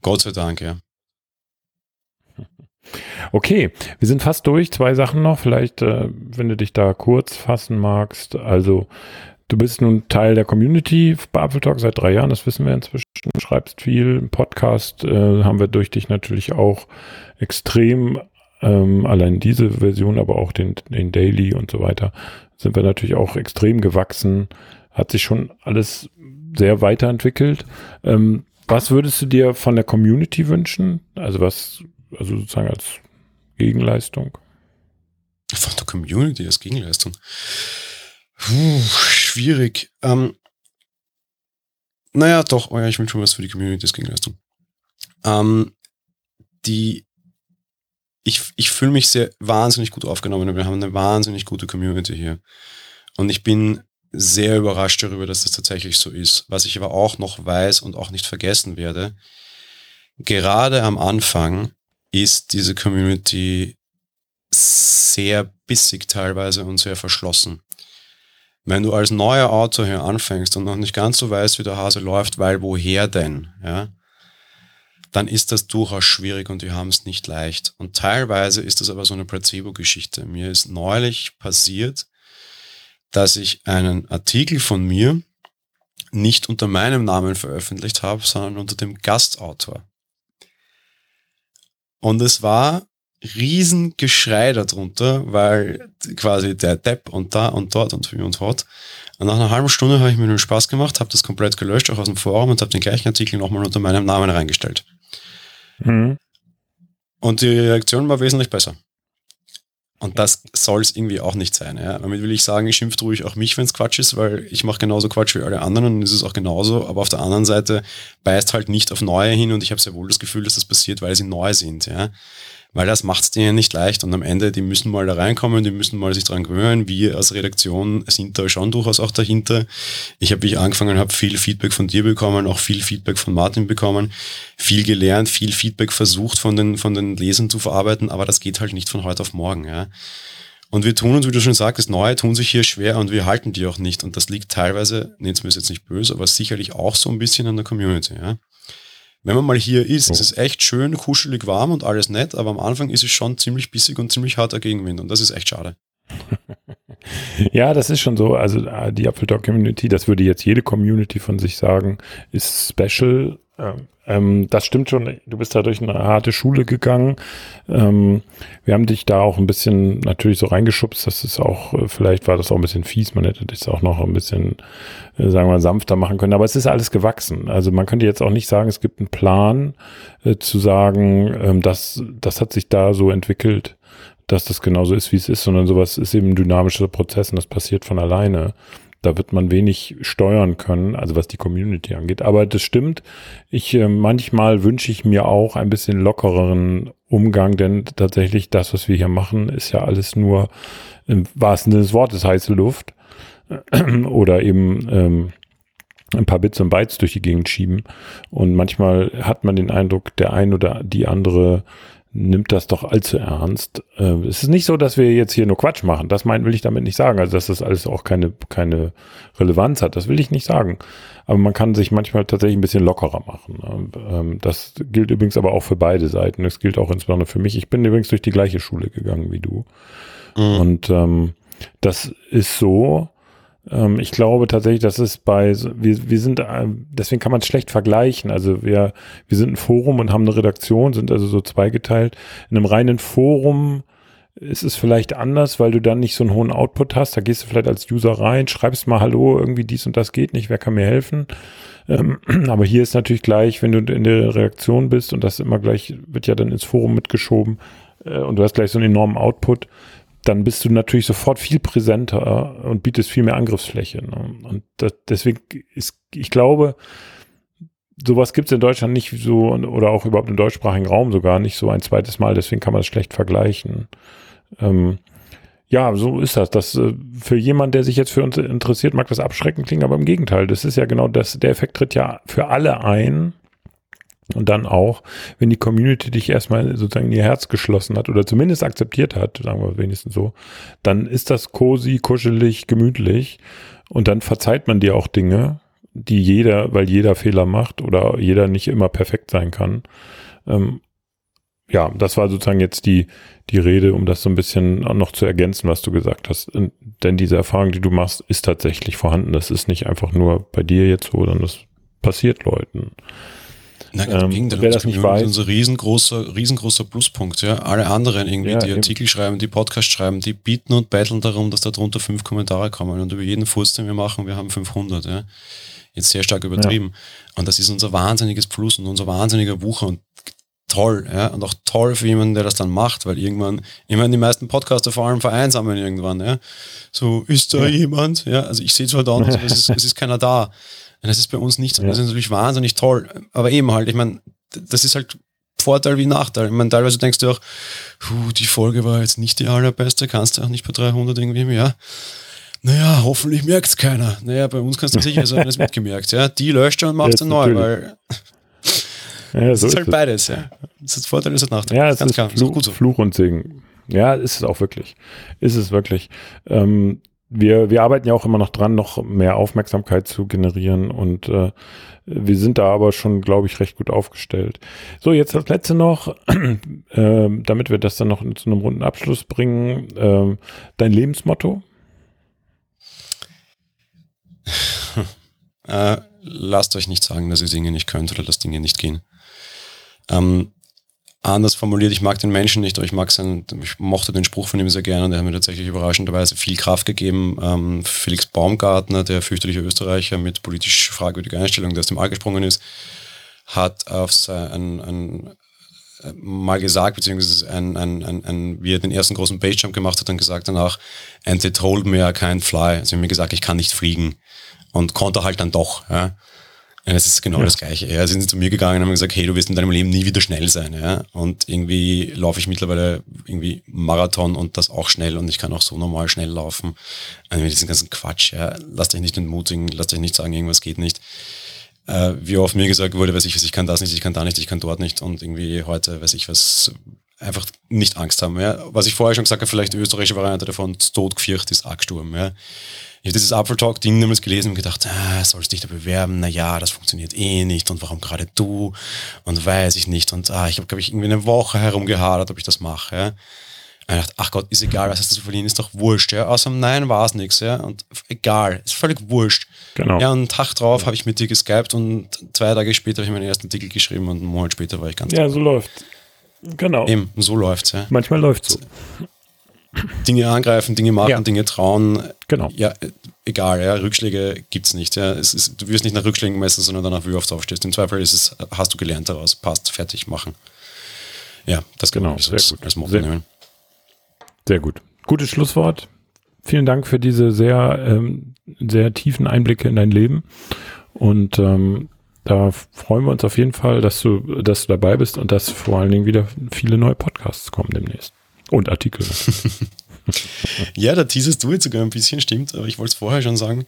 Gott sei Dank, ja. Okay, wir sind fast durch. Zwei Sachen noch. Vielleicht, äh, wenn du dich da kurz fassen magst. Also, Du bist nun Teil der Community bei Apfeltalk seit drei Jahren, das wissen wir inzwischen. Du schreibst viel. Podcast äh, haben wir durch dich natürlich auch extrem, ähm, allein diese Version, aber auch den, den Daily und so weiter, sind wir natürlich auch extrem gewachsen. Hat sich schon alles sehr weiterentwickelt. Ähm, was würdest du dir von der Community wünschen? Also was, also sozusagen als Gegenleistung? Von der Community als Gegenleistung? Puh, schwierig. Ähm, naja, doch, oh ja, ich will schon was für die Community als Gegenleistung. Ähm, die, ich, ich fühle mich sehr wahnsinnig gut aufgenommen wir haben eine wahnsinnig gute Community hier. Und ich bin sehr überrascht darüber, dass das tatsächlich so ist. Was ich aber auch noch weiß und auch nicht vergessen werde, gerade am Anfang ist diese Community sehr bissig teilweise und sehr verschlossen. Wenn du als neuer Autor hier anfängst und noch nicht ganz so weißt, wie der Hase läuft, weil woher denn, ja, dann ist das durchaus schwierig und die haben es nicht leicht. Und teilweise ist das aber so eine Placebo-Geschichte. Mir ist neulich passiert, dass ich einen Artikel von mir nicht unter meinem Namen veröffentlicht habe, sondern unter dem Gastautor. Und es war Riesengeschrei darunter, weil quasi der Depp und da und dort und wie und fort. Und nach einer halben Stunde habe ich mir den Spaß gemacht, habe das komplett gelöscht, auch aus dem Forum und habe den gleichen Artikel nochmal unter meinem Namen reingestellt. Mhm. Und die Reaktion war wesentlich besser. Und das soll es irgendwie auch nicht sein. Ja. Damit will ich sagen, ich schimpft ruhig auch mich, wenn es Quatsch ist, weil ich mache genauso Quatsch wie alle anderen und ist es auch genauso. Aber auf der anderen Seite beißt halt nicht auf Neue hin und ich habe sehr wohl das Gefühl, dass das passiert, weil sie neu sind. Ja weil das macht es denen nicht leicht und am Ende, die müssen mal da reinkommen, die müssen mal sich dran gewöhnen. Wir als Redaktion sind da schon durchaus auch dahinter. Ich habe, wie ich angefangen habe, viel Feedback von dir bekommen, auch viel Feedback von Martin bekommen, viel gelernt, viel Feedback versucht von den, von den Lesern zu verarbeiten, aber das geht halt nicht von heute auf morgen. Ja. Und wir tun uns, wie du schon sagst, Neue tun sich hier schwer und wir halten die auch nicht. Und das liegt teilweise, nehmt es mir jetzt nicht böse, aber sicherlich auch so ein bisschen an der Community. Ja wenn man mal hier ist, ist es echt schön, kuschelig warm und alles nett, aber am Anfang ist es schon ziemlich bissig und ziemlich harter Gegenwind und das ist echt schade. ja, das ist schon so. Also äh, die Apfeltalk Community, das würde jetzt jede Community von sich sagen, ist special ähm, ähm, das stimmt schon. Du bist da durch eine harte Schule gegangen. Ähm, wir haben dich da auch ein bisschen natürlich so reingeschubst. Das ist auch, äh, vielleicht war das auch ein bisschen fies. Man hätte das auch noch ein bisschen, äh, sagen wir, sanfter machen können. Aber es ist alles gewachsen. Also man könnte jetzt auch nicht sagen, es gibt einen Plan äh, zu sagen, ähm, dass das hat sich da so entwickelt, dass das genauso ist, wie es ist, sondern sowas ist eben ein dynamischer Prozess und das passiert von alleine. Da wird man wenig steuern können, also was die Community angeht. Aber das stimmt. Ich äh, manchmal wünsche ich mir auch ein bisschen lockereren Umgang, denn tatsächlich das, was wir hier machen, ist ja alles nur im wahrsten Sinne des Wortes heiße Luft oder eben ähm, ein paar Bits und Bytes durch die Gegend schieben. Und manchmal hat man den Eindruck, der ein oder die andere nimmt das doch allzu ernst. Äh, es ist nicht so, dass wir jetzt hier nur Quatsch machen. Das mein, will ich damit nicht sagen. Also, dass das alles auch keine, keine Relevanz hat. Das will ich nicht sagen. Aber man kann sich manchmal tatsächlich ein bisschen lockerer machen. Ähm, das gilt übrigens aber auch für beide Seiten. Das gilt auch insbesondere für mich. Ich bin übrigens durch die gleiche Schule gegangen wie du. Mhm. Und ähm, das ist so, ähm, ich glaube tatsächlich, dass es bei, wir, wir sind, äh, deswegen kann man es schlecht vergleichen. Also wir, wir sind ein Forum und haben eine Redaktion, sind also so zweigeteilt. In einem reinen Forum ist es vielleicht anders, weil du dann nicht so einen hohen Output hast. Da gehst du vielleicht als User rein, schreibst mal Hallo, irgendwie dies und das geht nicht, wer kann mir helfen? Ähm, aber hier ist natürlich gleich, wenn du in der Reaktion bist und das immer gleich, wird ja dann ins Forum mitgeschoben äh, und du hast gleich so einen enormen Output, dann bist du natürlich sofort viel präsenter und bietest viel mehr Angriffsfläche. Ne? Und das, deswegen ist, ich glaube, sowas gibt es in Deutschland nicht so oder auch überhaupt im deutschsprachigen Raum sogar nicht so ein zweites Mal, deswegen kann man das schlecht vergleichen. Ähm, ja, so ist das. Das äh, für jemand, der sich jetzt für uns interessiert, mag das abschreckend klingen, aber im Gegenteil, das ist ja genau das, der Effekt tritt ja für alle ein, und dann auch, wenn die Community dich erstmal sozusagen in ihr Herz geschlossen hat oder zumindest akzeptiert hat, sagen wir wenigstens so, dann ist das cozy, kuschelig, gemütlich und dann verzeiht man dir auch Dinge, die jeder, weil jeder Fehler macht oder jeder nicht immer perfekt sein kann. Ähm, ja, das war sozusagen jetzt die, die Rede, um das so ein bisschen noch zu ergänzen, was du gesagt hast. Denn diese Erfahrung, die du machst, ist tatsächlich vorhanden. Das ist nicht einfach nur bei dir jetzt so, sondern das passiert Leuten. Nein, ähm, Gegenteil. Wer das nicht weiß. Das ist ein riesengroßer, riesengroßer Pluspunkt. Ja. Alle anderen irgendwie, ja, die eben. Artikel schreiben, die Podcast schreiben, die bieten und betteln darum, dass da drunter fünf Kommentare kommen. Und über jeden Furz, den wir machen, wir haben 500. Ja. Jetzt sehr stark übertrieben. Ja. Und das ist unser wahnsinniges Plus und unser wahnsinniger Wucher und toll. Ja. Und auch toll für jemanden, der das dann macht, weil irgendwann, ich meine, die meisten Podcaster vor allem vereinsamen irgendwann. Ja. So, ist da ja. jemand? Ja, also ich sehe zwar da, aber es ist, es ist keiner da. Das ist bei uns nicht so. Ja. Das ist natürlich wahnsinnig toll. Aber eben halt, ich meine, das ist halt Vorteil wie Nachteil. Ich meine, teilweise denkst du auch, die Folge war jetzt nicht die allerbeste, kannst du auch nicht bei 300 irgendwie im Jahr. Naja, hoffentlich merkt es keiner. Naja, bei uns kannst du sicher sein, es mitgemerkt. Ja, die löscht und macht ja, neu, weil ja, das so ist halt ist beides. Ja. Das ist Vorteil, das ist Nachteil. Ja, es Ganz ist, klar. Fluch, ist gut so. Fluch und Segen. Ja, ist es auch wirklich. Ist es wirklich. Ähm, wir, wir arbeiten ja auch immer noch dran, noch mehr Aufmerksamkeit zu generieren und äh, wir sind da aber schon, glaube ich, recht gut aufgestellt. So, jetzt das letzte noch, äh, damit wir das dann noch zu einem runden Abschluss bringen. Äh, dein Lebensmotto? Äh, lasst euch nicht sagen, dass ihr Dinge nicht könnt oder dass Dinge nicht gehen. Ähm, anders formuliert, ich mag den Menschen nicht, aber ich mag seinen, ich mochte den Spruch von ihm sehr gerne und der hat mir tatsächlich überraschenderweise viel Kraft gegeben. Ähm, Felix Baumgartner, der fürchterliche Österreicher mit politisch fragwürdiger Einstellung, der aus dem All gesprungen ist, hat auf sein, ein, ein, mal gesagt, beziehungsweise ein, ein, ein, ein, wie er den ersten großen Basejump gemacht hat, dann gesagt danach, and they told me I can't fly. Also mir gesagt, ich kann nicht fliegen. Und konnte halt dann doch. Ja. Es ist genau ja. das Gleiche. Ja, sie sind zu mir gegangen und haben gesagt, hey, du wirst in deinem Leben nie wieder schnell sein. Ja? Und irgendwie laufe ich mittlerweile irgendwie Marathon und das auch schnell und ich kann auch so normal schnell laufen. Also diesen ganzen Quatsch. Ja? Lasst euch nicht entmutigen, lasst euch nicht sagen, irgendwas geht nicht. Äh, wie oft mir gesagt wurde, weiß ich was, ich kann das nicht, ich kann da nicht, ich kann dort nicht und irgendwie heute weiß ich was, einfach nicht Angst haben. Ja? Was ich vorher schon gesagt habe, vielleicht die österreichische Variante davon, tot gefürcht ist Argsturm. Ja? Ich habe dieses Apfeltalk-Ding damals gelesen und gedacht, ah, sollst dich da bewerben? Naja, das funktioniert eh nicht und warum gerade du? Und weiß ich nicht. Und ah, ich habe, glaube ich, irgendwie eine Woche herumgehadert, ob ich das mache. Ja. Und ich dachte, ach Gott, ist egal, was hast du zu verlieren, ist doch wurscht. Ja. Außer nein, war es nichts. Ja. Und egal, ist völlig wurscht. Genau. Ja, und einen Tag drauf ja. habe ich mit dir geskypt und zwei Tage später habe ich meinen ersten Artikel geschrieben und einen Monat später war ich ganz Ja, so läuft Genau. Eben, so läuft's, ja. Manchmal läuft so. Dinge angreifen, Dinge machen, ja. Dinge trauen. Genau. Ja, egal, ja, Rückschläge gibt es nicht. Ja. Es ist, du wirst nicht nach Rückschlägen messen, sondern danach, wie du oft aufstehst. Im Zweifel ist es, hast du gelernt daraus, passt, fertig, machen. Ja, das genau, sehr als, gut. als Motto sehr, nehmen. Sehr gut. Gutes Schlusswort. Vielen Dank für diese sehr, ähm, sehr tiefen Einblicke in dein Leben. Und ähm, da freuen wir uns auf jeden Fall, dass du, dass du dabei bist und dass vor allen Dingen wieder viele neue Podcasts kommen demnächst. Und Artikel. ja, da teasest du jetzt sogar ein bisschen, stimmt, aber ich wollte es vorher schon sagen.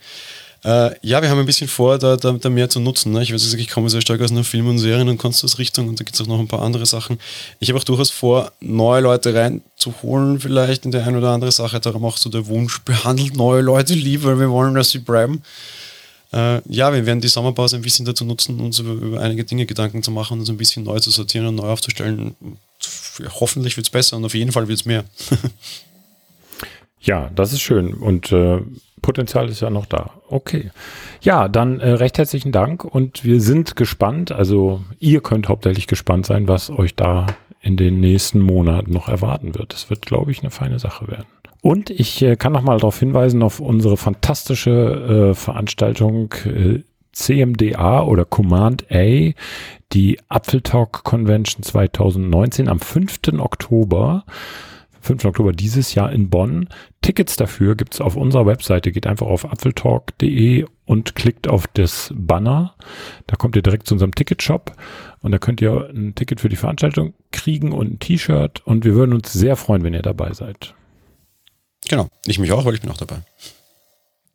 Äh, ja, wir haben ein bisschen vor, da, da, da mehr zu nutzen. Ne? Ich weiß, ich komme sehr stark aus einer Film- und Serien- und Kunstrausrichtung und da gibt es auch noch ein paar andere Sachen. Ich habe auch durchaus vor, neue Leute reinzuholen, vielleicht in der eine oder andere Sache. Darum auch so der Wunsch, behandelt neue Leute lieber, wir wollen, dass sie bleiben. Äh, ja, wir werden die Sommerpause ein bisschen dazu nutzen, uns über, über einige Dinge Gedanken zu machen uns ein bisschen neu zu sortieren und neu aufzustellen. Hoffentlich wird es besser und auf jeden Fall wird es mehr. ja, das ist schön und äh, Potenzial ist ja noch da. Okay. Ja, dann äh, recht herzlichen Dank und wir sind gespannt. Also ihr könnt hauptsächlich gespannt sein, was euch da in den nächsten Monaten noch erwarten wird. Das wird, glaube ich, eine feine Sache werden. Und ich äh, kann noch mal darauf hinweisen auf unsere fantastische äh, Veranstaltung äh, CMDA oder Command A, die Apfeltalk Convention 2019 am 5. Oktober. 5. Oktober dieses Jahr in Bonn. Tickets dafür gibt's auf unserer Webseite. Geht einfach auf apfeltalk.de und klickt auf das Banner. Da kommt ihr direkt zu unserem Ticketshop und da könnt ihr ein Ticket für die Veranstaltung kriegen und ein T-Shirt und wir würden uns sehr freuen, wenn ihr dabei seid. Genau, ich mich auch, weil ich bin auch dabei.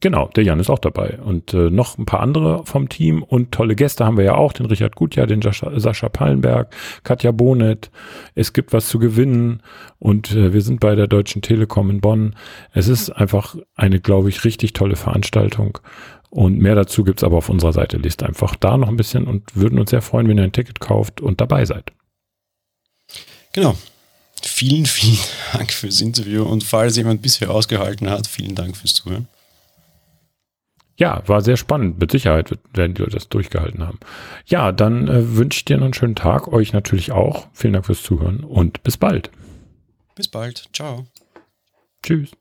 Genau, der Jan ist auch dabei. Und äh, noch ein paar andere vom Team und tolle Gäste haben wir ja auch, den Richard Gutjahr, den Sascha, Sascha Pallenberg, Katja Bonet. Es gibt was zu gewinnen und äh, wir sind bei der Deutschen Telekom in Bonn. Es ist einfach eine, glaube ich, richtig tolle Veranstaltung. Und mehr dazu gibt's aber auf unserer Seite. Lest einfach da noch ein bisschen und würden uns sehr freuen, wenn ihr ein Ticket kauft und dabei seid. Genau, Vielen, vielen Dank fürs Interview und falls jemand bisher ausgehalten hat, vielen Dank fürs Zuhören. Ja, war sehr spannend. Mit Sicherheit werden die Leute das durchgehalten haben. Ja, dann äh, wünsche ich dir noch einen schönen Tag, euch natürlich auch. Vielen Dank fürs Zuhören und bis bald. Bis bald. Ciao. Tschüss.